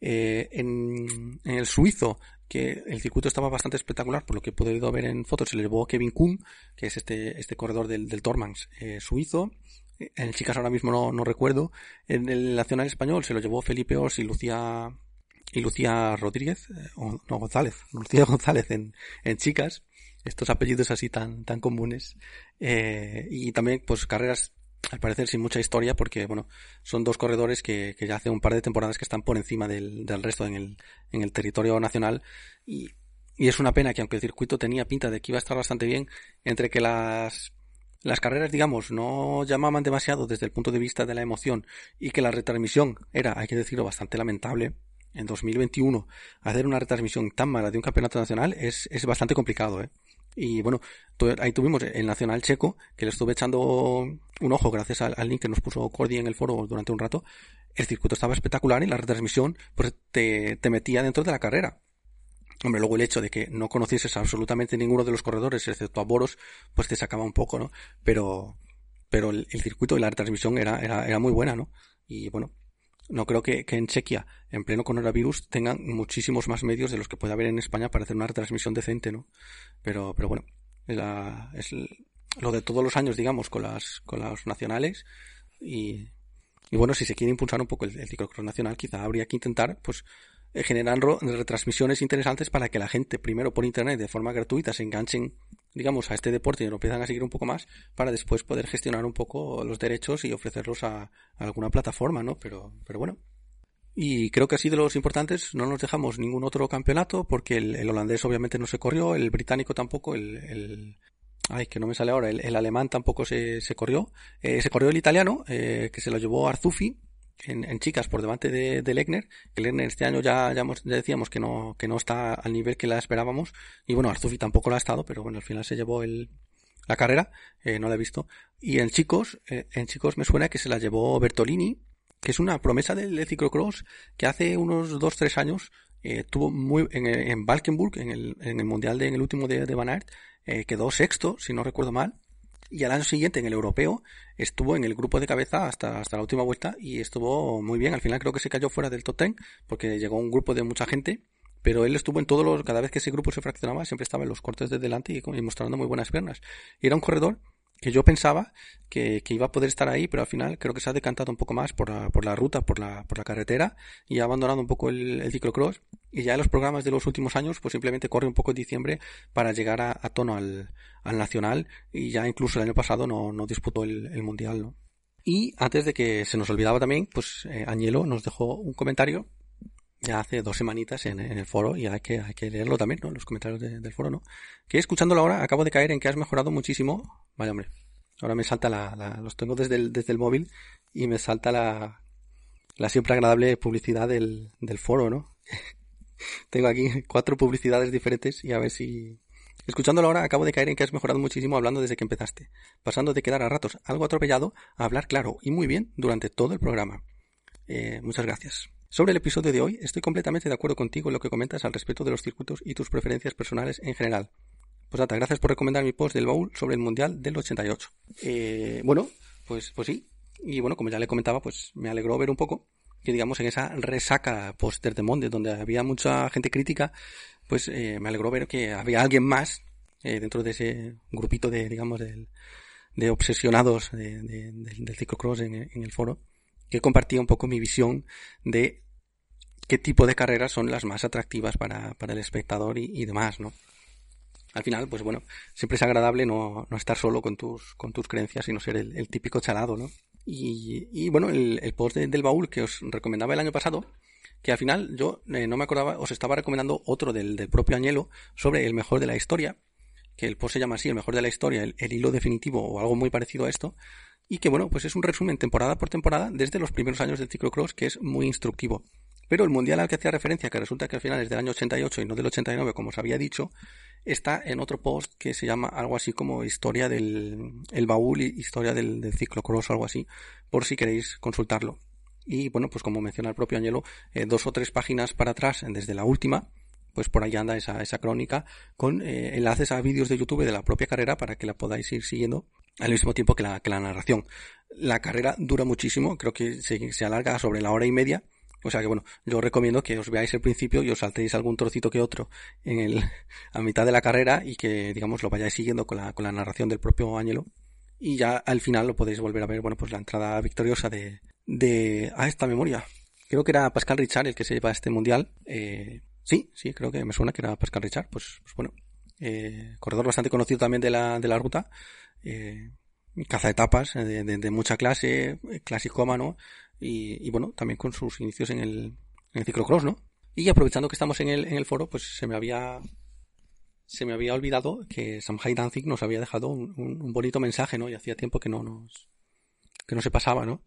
Eh, en, el suizo, que el circuito estaba bastante espectacular, por lo que he podido ver en fotos, se le llevó Kevin Kuhn, que es este, este corredor del, del Tormans eh, suizo. En chicas ahora mismo no, no recuerdo. En el nacional español se lo llevó Felipe Ors y Lucía y Lucía Rodríguez, eh, no González, Lucía González en, en chicas estos apellidos así tan, tan comunes. Eh, y también, pues, carreras, al parecer, sin mucha historia, porque, bueno, son dos corredores que, que ya hace un par de temporadas que están por encima del, del resto en el, en el territorio nacional. Y, y es una pena que, aunque el circuito tenía pinta de que iba a estar bastante bien, entre que las las carreras, digamos, no llamaban demasiado desde el punto de vista de la emoción y que la retransmisión era, hay que decirlo, bastante lamentable. En 2021, hacer una retransmisión tan mala de un campeonato nacional es, es bastante complicado, ¿eh? Y bueno, ahí tuvimos el nacional checo, que le estuve echando un ojo gracias al, link que nos puso Cordy en el foro durante un rato. El circuito estaba espectacular y la retransmisión pues te, te metía dentro de la carrera. Hombre, luego el hecho de que no conocieses absolutamente ninguno de los corredores, excepto a Boros, pues te sacaba un poco, ¿no? Pero, pero el, el circuito y la retransmisión era, era, era muy buena, ¿no? Y bueno, no creo que, que, en Chequia, en pleno coronavirus, tengan muchísimos más medios de los que puede haber en España para hacer una retransmisión decente, ¿no? Pero, pero bueno, es lo de todos los años, digamos, con las, con las nacionales y, y bueno, si se quiere impulsar un poco el, el ciclocross nacional, quizá habría que intentar, pues, eh, generar retransmisiones interesantes para que la gente, primero por internet, de forma gratuita, se enganchen digamos, a este deporte y lo empiezan a seguir un poco más para después poder gestionar un poco los derechos y ofrecerlos a, alguna plataforma, ¿no? Pero, pero bueno. Y creo que así de los importantes no nos dejamos ningún otro campeonato porque el, holandés obviamente no se corrió, el británico tampoco, el, el ay, que no me sale ahora, el, el alemán tampoco se, se corrió, eh, se corrió el italiano, eh, que se lo llevó Arzufi, en, en, chicas por delante de, de Legner, que Legner este año ya, ya, hemos, ya, decíamos que no, que no está al nivel que la esperábamos, y bueno, Arzufi tampoco lo ha estado, pero bueno, al final se llevó el, la carrera, eh, no la he visto, y en chicos, eh, en chicos me suena que se la llevó Bertolini, que es una promesa del ciclocross, que hace unos dos, tres años, eh, tuvo muy, en, en Valkenburg, en el, en el mundial de, en el último de, de Van Aert, eh, quedó sexto, si no recuerdo mal, y al año siguiente en el europeo estuvo en el grupo de cabeza hasta, hasta la última vuelta y estuvo muy bien. Al final creo que se cayó fuera del top ten porque llegó un grupo de mucha gente, pero él estuvo en todos los, cada vez que ese grupo se fraccionaba, siempre estaba en los cortes de delante y, y mostrando muy buenas piernas. Y era un corredor que yo pensaba que, que, iba a poder estar ahí, pero al final creo que se ha decantado un poco más por la, por la ruta, por la, por la carretera y ha abandonado un poco el, el ciclocross y ya los programas de los últimos años pues simplemente corre un poco en diciembre para llegar a, a tono al, al, nacional y ya incluso el año pasado no, no disputó el, mundial, ¿no? Y antes de que se nos olvidaba también, pues eh, Añelo nos dejó un comentario ya hace dos semanitas en, el foro y hay que, hay que leerlo también, ¿no? Los comentarios de, del foro, ¿no? Que escuchándolo ahora acabo de caer en que has mejorado muchísimo. Vaya hombre, ahora me salta la, la los tengo desde el, desde el móvil y me salta la, la siempre agradable publicidad del, del foro, ¿no? Tengo aquí cuatro publicidades diferentes y a ver si... Escuchándolo ahora acabo de caer en que has mejorado muchísimo hablando desde que empezaste, pasando de quedar a ratos algo atropellado a hablar claro y muy bien durante todo el programa. Eh, muchas gracias. Sobre el episodio de hoy, estoy completamente de acuerdo contigo en lo que comentas al respecto de los circuitos y tus preferencias personales en general. Pues nada, gracias por recomendar mi post del baúl sobre el Mundial del 88. Eh, bueno, pues, pues sí. Y bueno, como ya le comentaba, pues me alegró ver un poco que digamos en esa resaca post de Monde, donde había mucha gente crítica, pues eh, me alegró ver que había alguien más eh, dentro de ese grupito de, digamos, del, de obsesionados del ciclocross en, el foro, que compartía un poco mi visión de qué tipo de carreras son las más atractivas para, para el espectador y, demás, ¿no? Al final, pues bueno, siempre es agradable no, no estar solo con tus, con tus creencias, sino ser el, típico chalado, ¿no? Y, y bueno, el, post del baúl que os recomendaba el año pasado, que al final yo eh, no me acordaba, os estaba recomendando otro del, del propio Añelo sobre el mejor de la historia, que el post se llama así, el mejor de la historia, el, el, hilo definitivo o algo muy parecido a esto, y que bueno, pues es un resumen temporada por temporada desde los primeros años del ciclocross que es muy instructivo. Pero el mundial al que hacía referencia, que resulta que al final es del año 88 y no del 89, como os había dicho, está en otro post que se llama algo así como Historia del el baúl y Historia del, del ciclocross o algo así, por si queréis consultarlo. Y bueno, pues como menciona el propio Añelo, eh, dos o tres páginas para atrás, desde la última, pues por ahí anda esa, esa crónica con eh, enlaces a vídeos de YouTube de la propia carrera para que la podáis ir siguiendo al mismo tiempo que la, narración. La carrera dura muchísimo, creo que se alarga sobre la hora y media o sea que bueno, yo recomiendo que os veáis el principio y os saltéis algún trocito que otro en el, a mitad de la carrera y que, digamos, lo vayáis siguiendo con la, con la narración del propio Ángelo. Y ya al final lo podéis volver a ver, bueno, pues la entrada victoriosa de, de, a esta memoria. Creo que era Pascal Richard el que se lleva este mundial. Eh, sí, sí, creo que me suena que era Pascal Richard. Pues, pues bueno, eh, corredor bastante conocido también de la, de la ruta. Eh, caza etapas de, de, de mucha clase, clasicómano, y, y bueno, también con sus inicios en el, en el ciclocross, ¿no? Y aprovechando que estamos en el, en el foro, pues se me había se me había olvidado que Samhai Danzig nos había dejado un, bonito mensaje, ¿no? Y hacía tiempo que no nos que no se pasaba, ¿no?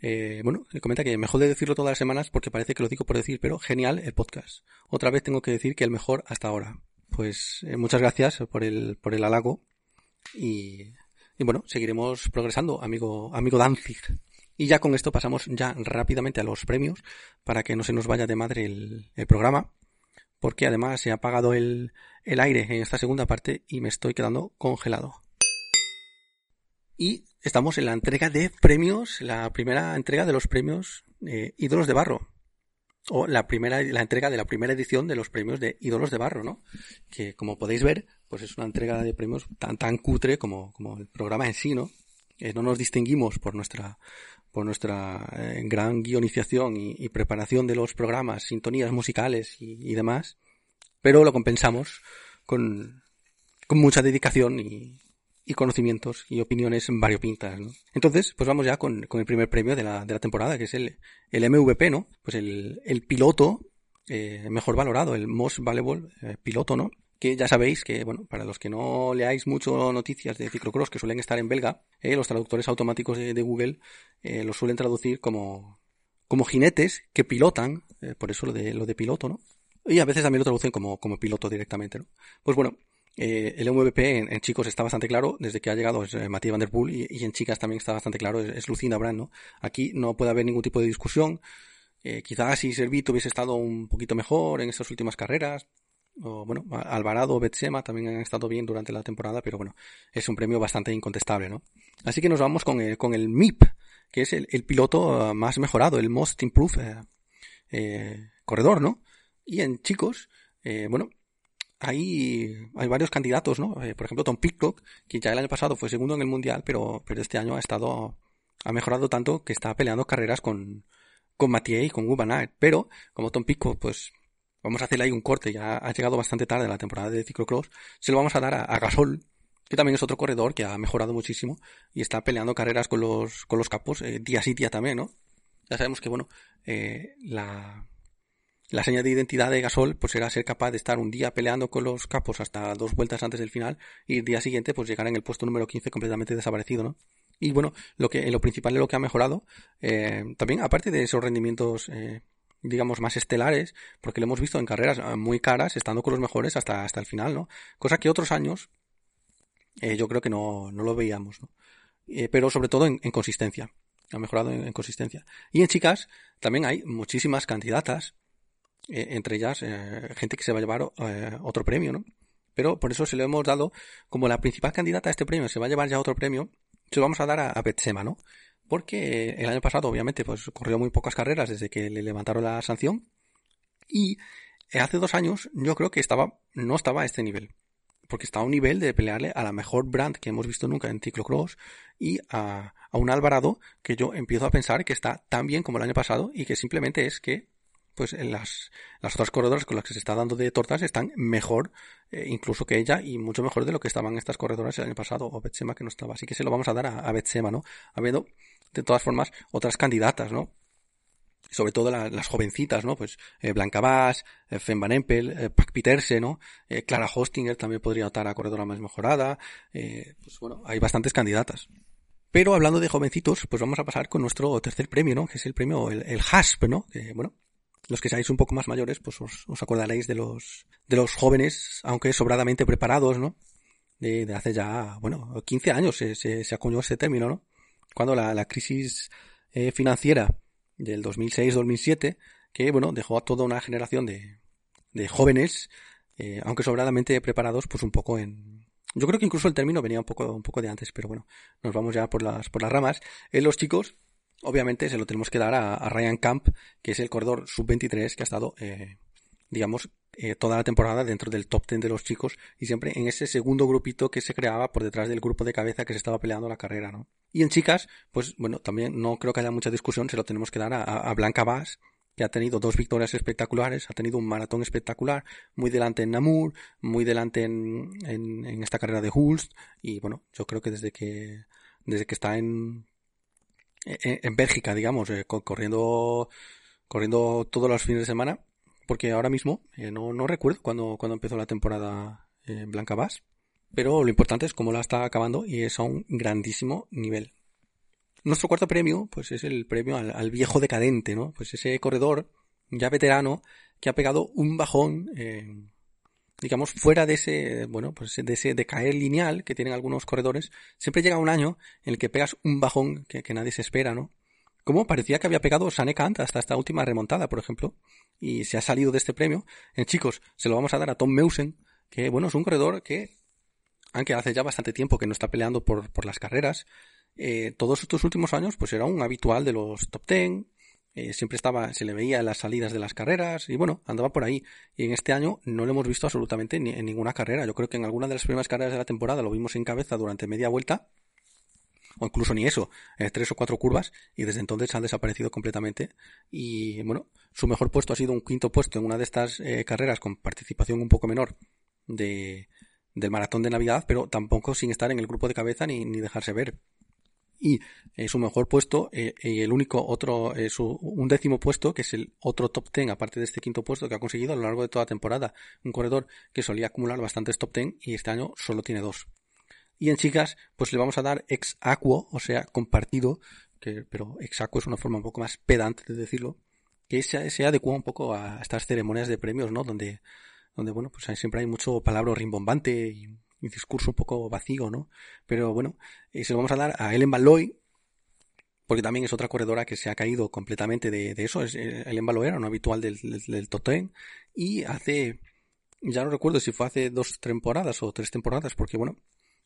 Eh, bueno, le comenta que mejor de decirlo todas las semanas porque parece que lo digo por decir, pero genial el podcast. Otra vez tengo que decir que el mejor hasta ahora. Pues eh, muchas gracias por el, por el halago y, y bueno, seguiremos progresando, amigo, amigo Danzig. Y ya con esto pasamos ya rápidamente a los premios para que no se nos vaya de madre el, programa. Porque además se ha apagado el, el aire en esta segunda parte y me estoy quedando congelado. Y estamos en la entrega de premios, la primera entrega de los premios eh, Ídolos de Barro. O la primera, la entrega de la primera edición de los premios de Ídolos de Barro, ¿no? Que como podéis ver, pues es una entrega de premios tan, tan cutre como, como el programa en sí, ¿no? Eh, no nos distinguimos por nuestra por nuestra eh, gran guionización y, preparación de los programas, sintonías musicales y, demás, pero lo compensamos con, mucha dedicación y, conocimientos y opiniones variopintas, ¿no? Entonces, pues vamos ya con, el primer premio de la, de la, temporada, que es el, el MVP, ¿no? Pues el, el piloto eh, mejor valorado, el Most Valuable eh, piloto, ¿no? Que ya sabéis que, bueno, para los que no leáis mucho noticias de ciclocross que suelen estar en belga, eh, los traductores automáticos de, Google eh, los suelen traducir como, como jinetes que pilotan, eh, por eso lo de, lo de piloto, ¿no? Y a veces también lo traducen como, como piloto directamente, ¿no? Pues bueno, eh, el MVP en, chicos está bastante claro, desde que ha llegado es eh, Matías Van Der Poel y, en chicas también está bastante claro, es, es Lucinda Brand, ¿no? Aquí no puede haber ningún tipo de discusión, eh, quizás si Servito hubiese estado un poquito mejor en esas últimas carreras, o bueno, Alvarado o Betsema también han estado bien durante la temporada, pero bueno, es un premio bastante incontestable, ¿no? Así que nos vamos con el, con el MIP, que es el, piloto más mejorado, el Most Improved eh, eh, corredor, ¿no? Y en chicos, eh, bueno, hay, hay varios candidatos, ¿no? Eh, por ejemplo, Tom Pitcock, que ya el año pasado fue segundo en el Mundial, pero, pero este año ha estado, ha mejorado tanto que está peleando carreras con, con Mathieu y con Gubanart. Pero, como Tom Pitcock, pues, vamos a hacerle ahí un corte, ya ha llegado bastante tarde la temporada de ciclocross, se lo vamos a dar a, Gasol, que también es otro corredor que ha mejorado muchísimo y está peleando carreras con los, con los capos eh, día sí día también, ¿no? Ya sabemos que, bueno, eh, la, la señal de identidad de Gasol pues era ser capaz de estar un día peleando con los capos hasta dos vueltas antes del final y el día siguiente pues llegar en el puesto número 15 completamente desaparecido, ¿no? Y bueno, lo que, lo principal de lo que ha mejorado, eh, también aparte de esos rendimientos, digamos, más estelares, porque lo hemos visto en carreras eh, muy caras, estando con los mejores hasta, hasta el final, ¿no? Cosa que otros años eh, yo creo que no, no lo veíamos, ¿no? Eh, pero sobre todo en, en, consistencia. Ha mejorado en, en, consistencia. Y en chicas también hay muchísimas candidatas, entre ellas gente que se va a llevar otro premio, ¿no? Pero por eso se lo hemos dado como la principal candidata a este premio, se va a llevar ya otro premio, se lo vamos a dar a, a Betsema, ¿no? Porque el año pasado obviamente pues corrió muy pocas carreras desde que le levantaron la sanción y hace dos años yo creo que estaba no estaba a este nivel porque está a un nivel de pelearle a la mejor brand que hemos visto nunca en ciclocross y a, a un Alvarado que yo empiezo a pensar que está tan bien como el año pasado y que simplemente es que pues las, las otras corredoras con las que se está dando de tortas están mejor eh, incluso que ella y mucho mejor de lo que estaban estas corredoras el año pasado o Betsema que no estaba. Así que se lo vamos a dar a, a Betsema, ¿no? Habiendo de todas formas otras candidatas, ¿no? sobre todo las jovencitas, ¿no? Pues eh, Blanca Bass, eh, Fem Van Empel, eh, Pac Peterse, ¿no? Eh, Clara Hostinger también podría estar a corredora más mejorada. Pues bueno, hay bastantes candidatas. Pero hablando de jovencitos, pues vamos a pasar con nuestro tercer premio, ¿no? Que es el premio, el, el HASP, ¿no? Que, bueno, los que seáis un poco más mayores, pues os, os, acordaréis de los, de los jóvenes, aunque sobradamente preparados, ¿no? De, hace ya, bueno, 15 años se, se, se acuñó ese término, ¿no? Cuando la, crisis eh, financiera del 2006-2007, que bueno, dejó a toda una generación de, de jóvenes, eh, aunque sobradamente preparados, pues un poco en... Yo creo que incluso el término venía un poco, un poco de antes, pero bueno, nos vamos ya por las, por las ramas. En los chicos, obviamente se lo tenemos que dar a, Ryan Camp, que es el corredor sub-23 que ha estado, eh, digamos, eh, toda la temporada dentro del top 10 de los chicos y siempre en ese segundo grupito que se creaba por detrás del grupo de cabeza que se estaba peleando la carrera, ¿no? Y en chicas, pues bueno, también no creo que haya mucha discusión, se lo tenemos que dar a, a Blanca Bass, que ha tenido dos victorias espectaculares, ha tenido un maratón espectacular, muy delante en Namur, muy delante en, en, en esta carrera de Hulst, y bueno, yo creo que desde que, desde que está en, en, en Bélgica, digamos, eh, corriendo, corriendo todos los fines de semana, porque ahora mismo eh, no, no recuerdo cuando, cuando empezó la temporada eh, Blanca Bass, pero lo importante es cómo la está acabando y es a un grandísimo nivel. Nuestro cuarto premio, pues es el premio al, al viejo decadente, ¿no? Pues ese corredor ya veterano que ha pegado un bajón, eh, digamos, fuera de ese, bueno, pues de ese decaer lineal que tienen algunos corredores. Siempre llega un año en el que pegas un bajón que, nadie se espera, ¿no? Como parecía que había pegado Sanekant hasta esta última remontada, por ejemplo y se ha salido de este premio. En chicos, se lo vamos a dar a Tom Meusen, que bueno, es un corredor que, aunque hace ya bastante tiempo que no está peleando por, por las carreras, eh, todos estos últimos años pues era un habitual de los top ten, eh, siempre estaba, se le veía en las salidas de las carreras y bueno, andaba por ahí. Y en este año no lo hemos visto absolutamente ni en ninguna carrera. Yo creo que en alguna de las primeras carreras de la temporada lo vimos en cabeza durante media vuelta o incluso ni eso, eh, tres o cuatro curvas, y desde entonces han desaparecido completamente. Y bueno, su mejor puesto ha sido un quinto puesto en una de estas eh, carreras con participación un poco menor de, del maratón de Navidad, pero tampoco sin estar en el grupo de cabeza ni, ni dejarse ver. Y eh, su mejor puesto, eh, y el único otro, eh, su, un décimo puesto, que es el otro top ten, aparte de este quinto puesto que ha conseguido a lo largo de toda la temporada. Un corredor que solía acumular bastantes top ten y este año solo tiene dos. Y en chicas, pues le vamos a dar ex aquo, o sea, compartido, que, pero ex aquo es una forma un poco más pedante de decirlo, que se, se adecua un poco a estas ceremonias de premios, ¿no? Donde, donde bueno, pues siempre hay mucho palabra rimbombante y, y discurso un poco vacío, ¿no? Pero bueno, eh, se lo vamos a dar a Ellen Baloy, porque también es otra corredora que se ha caído completamente de, eso. Es, eh, Ellen era un habitual del, del, y hace, ya no recuerdo si fue hace dos temporadas o tres temporadas, porque bueno,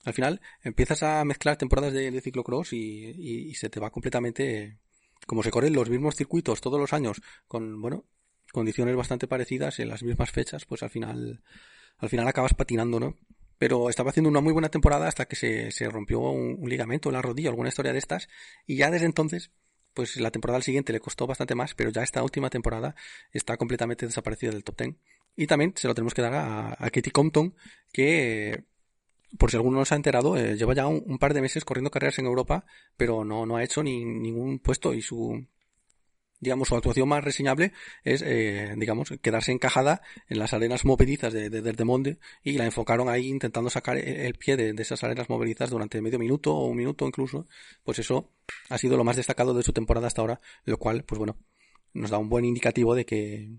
al final empiezas a mezclar temporadas de, ciclocross y, y, y, se te va completamente, como se corren los mismos circuitos todos los años, con, bueno, condiciones bastante parecidas en las mismas fechas, pues al final, al final acabas patinando, ¿no? Pero estaba haciendo una muy buena temporada hasta que se, se rompió un, ligamento en la rodilla, alguna historia de estas, y ya desde entonces, pues la temporada siguiente le costó bastante más, pero ya esta última temporada está completamente desaparecida del top ten. Y también se lo tenemos que dar a, a Katie Compton, que por si alguno no se ha enterado, eh, lleva ya un, un, par de meses corriendo carreras en Europa, pero no, no ha hecho ni, ningún puesto y su, digamos, su actuación más reseñable es, eh, digamos, quedarse encajada en las arenas movedizas de, de, de Monde y la enfocaron ahí intentando sacar el, pie de, de, esas arenas movedizas durante medio minuto o un minuto incluso. Pues eso ha sido lo más destacado de su temporada hasta ahora, lo cual, pues bueno, nos da un buen indicativo de que,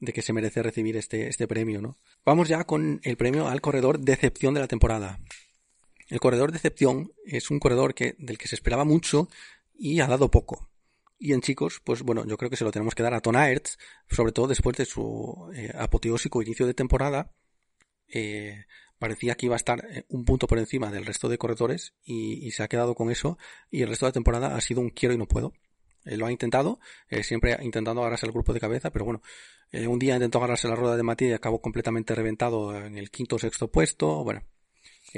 de que se merece recibir este, este premio, ¿no? Vamos ya con el premio al corredor decepción de la temporada. El corredor decepción es un corredor que, del que se esperaba mucho y ha dado poco. Y en chicos, pues bueno, yo creo que se lo tenemos que dar a Ton Aerts, sobre todo después de su eh, apoteósico inicio de temporada. Eh, parecía que iba a estar eh, un punto por encima del resto de corredores y, se ha quedado con eso y el resto de la temporada ha sido un quiero y no puedo. lo ha intentado, siempre intentando agarrarse al grupo de cabeza, pero bueno, un día intentó agarrarse la rueda de Matías y acabó completamente reventado en el quinto o sexto puesto, bueno,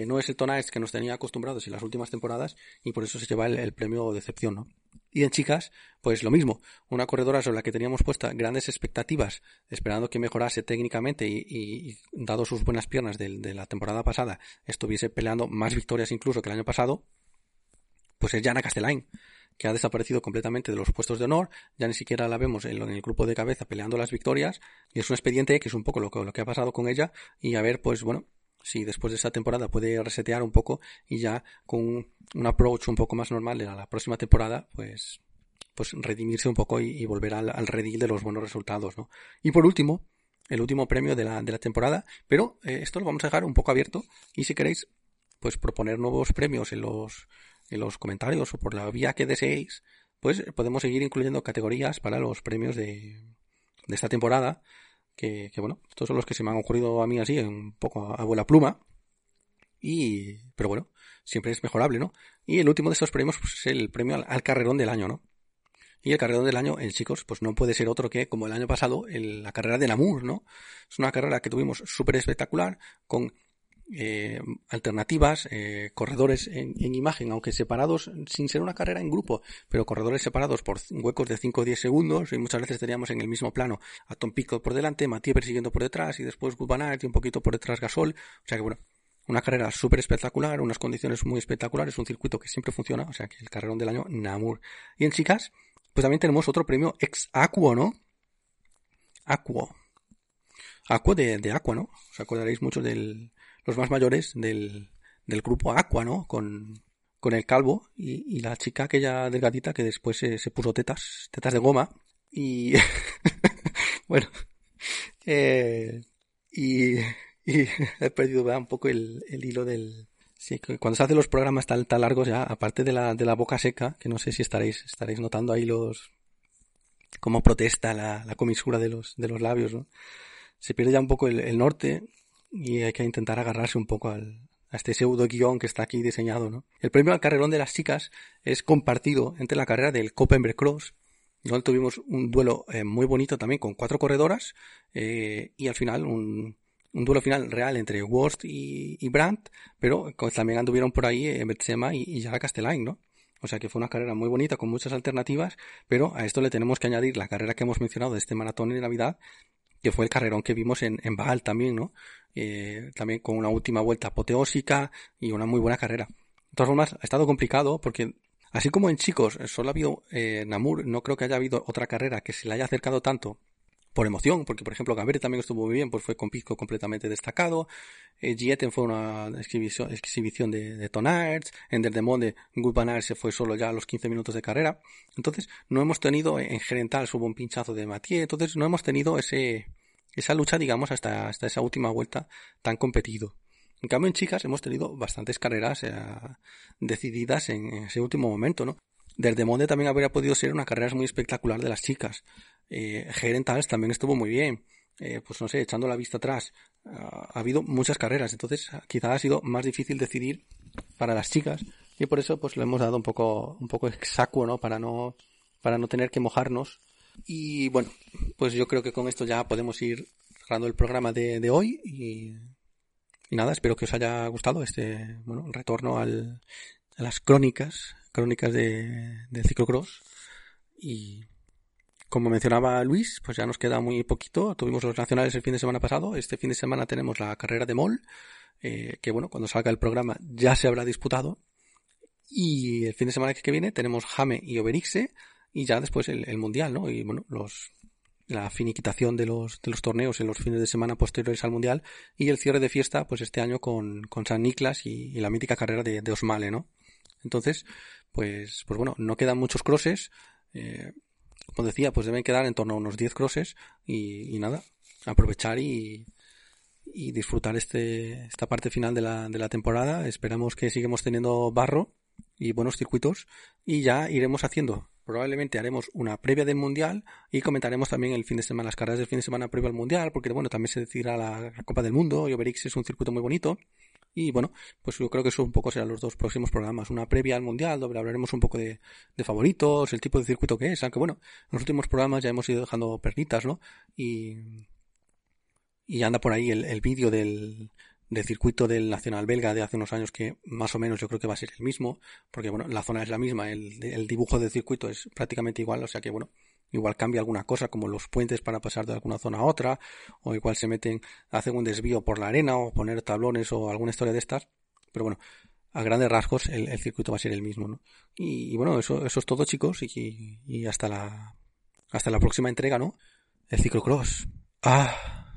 no es el Tonais que nos tenía acostumbrados en las últimas temporadas y por eso se lleva el, premio decepción, ¿no? Y en chicas, pues lo mismo, una corredora sobre la que teníamos puesta grandes expectativas, esperando que mejorase técnicamente y, dado sus buenas piernas de, la temporada pasada, estuviese peleando más victorias incluso que el año pasado, pues es Jana Castellain, que ha desaparecido completamente de los puestos de honor, ya ni siquiera la vemos en, el grupo de cabeza peleando las victorias, y es un expediente que es un poco lo que, lo que ha pasado con ella, y a ver, pues bueno, si después de esta temporada puede resetear un poco y ya con un, approach un poco más normal a la próxima temporada, pues, pues redimirse un poco y, volver al, redil de los buenos resultados, ¿no? Y por último, el último premio de la, de la temporada, pero eh, esto lo vamos a dejar un poco abierto y si queréis, pues proponer nuevos premios en los, en los comentarios o por la vía que deseéis, pues podemos seguir incluyendo categorías para los premios de, de esta temporada que, bueno, estos son los que se me han ocurrido a mí así, un poco a, abuela pluma. Y, pero bueno, siempre es mejorable, ¿no? Y el último de estos premios pues, es el premio al, carrerón del año, ¿no? Y el carrerón del año, en chicos, pues no puede ser otro que, como el año pasado, la carrera de Namur, ¿no? Es una carrera que tuvimos súper espectacular, con eh, alternativas, eh, corredores en, imagen, aunque separados sin ser una carrera en grupo, pero corredores separados por huecos de 5 o 10 segundos y muchas veces teníamos en el mismo plano a Tom Pico por delante, Matías persiguiendo por detrás y después Gubanart y un poquito por detrás Gasol, o sea que bueno, una carrera súper espectacular, unas condiciones muy espectaculares, un circuito que siempre funciona, o sea que el carrerón del año Namur. Y en chicas, pues también tenemos otro premio ex Aquo, ¿no? Aquo. Aquo de, de Aqua, ¿no? Os acordaréis mucho del, los más mayores del, del grupo Aqua, ¿no? Con, con el calvo y, y, la chica aquella delgadita que después se, se puso tetas, tetas de goma y bueno, eh, y, y, he perdido un poco el, el hilo del... Sí, cuando se hacen los programas tan, tan largos ya, aparte de la, de la boca seca, que no sé si estaréis, estaréis notando ahí los... cómo protesta la, la comisura de los, de los labios, ¿no? Se pierde ya un poco el, el norte y hay que intentar agarrarse un poco al, a este pseudo guion que está aquí diseñado, ¿no? El premio al carrerón de las chicas es compartido entre la carrera del Copenberg Cross, donde tuvimos un duelo eh, muy bonito también con cuatro corredoras eh, y al final un, un, duelo final real entre Worst y, y Brandt, pero también anduvieron por ahí eh, Betsema y, y Yara Castellain, ¿no? O sea que fue una carrera muy bonita con muchas alternativas, pero a esto le tenemos que añadir la carrera que hemos mencionado de este maratón de Navidad, que fue el carrerón que vimos en, en Baal también, ¿no? Eh, también con una última vuelta apoteósica y una muy buena carrera. De todas formas, ha estado complicado porque, así como en chicos solo ha habido eh, Namur, no creo que haya habido otra carrera que se le haya acercado tanto por emoción, porque por ejemplo Gamberi también estuvo muy bien, pues fue con Pisco completamente destacado, eh, Gieten fue una exhibición, exhibición de, de Tonards, Ender de Monde, Good se fue solo ya a los 15 minutos de carrera, entonces no hemos tenido, en Gerental hubo un pinchazo de Mathieu, entonces no hemos tenido ese, esa lucha, digamos, hasta, hasta esa última vuelta tan competido. En cambio, en chicas hemos tenido bastantes carreras eh, decididas en, ese último momento, ¿no? Desde Monde también habría podido ser una carrera muy espectacular de las chicas. Eh, Gerentals también estuvo muy bien. Eh, pues no sé, echando la vista atrás, ha habido muchas carreras, entonces quizás ha sido más difícil decidir para las chicas y por eso pues lo hemos dado un poco un poco exacuo, ¿no? Para no para no tener que mojarnos y bueno, pues yo creo que con esto ya podemos ir cerrando el programa de, de hoy y, y, nada, espero que os haya gustado este bueno retorno al, a las crónicas, crónicas de, de ciclocross y como mencionaba Luis, pues ya nos queda muy poquito. Tuvimos los nacionales el fin de semana pasado. Este fin de semana tenemos la carrera de Mol, eh, que bueno, cuando salga el programa ya se habrá disputado. Y el fin de semana que viene tenemos Jame y Oberixe, y ya después el, mundial, ¿no? Y bueno, los la finiquitación de los, de los torneos en los fines de semana posteriores al mundial y el cierre de fiesta, pues este año con, con San Niklas y, la mítica carrera de, de, Osmale, ¿no? Entonces, pues, pues bueno, no quedan muchos crosses, eh, como decía, pues deben quedar en torno a unos 10 crosses y, y nada, aprovechar y, y disfrutar este, esta parte final de la, de la temporada. Esperamos que sigamos teniendo barro y buenos circuitos y ya iremos haciendo. Probablemente haremos una previa del mundial y comentaremos también el fin de semana las carreras del fin de semana previo al mundial porque bueno también se decidirá la, Copa del Mundo. Y Oberix es un circuito muy bonito Y bueno, pues yo creo que eso un poco serán los dos próximos programas. Una previa al Mundial, donde hablaremos un poco de, de favoritos, el tipo de circuito que es, aunque bueno, en los últimos programas ya hemos ido dejando pernitas, ¿no? Y, y anda por ahí el, el vídeo del, del circuito del Nacional Belga de hace unos años que más o menos yo creo que va a ser el mismo, porque bueno, la zona es la misma, el, el dibujo del circuito es prácticamente igual, o sea que bueno, igual cambia alguna cosa como los puentes para pasar de alguna zona a otra, o igual se meten, hacen un desvío por la arena o poner tablones o alguna historia de estas, pero bueno, a grandes rasgos el, circuito va a ser el mismo, ¿no? Y, y bueno, eso, eso es todo chicos y, y hasta la, hasta la próxima entrega, ¿no? El ciclocross. Ah.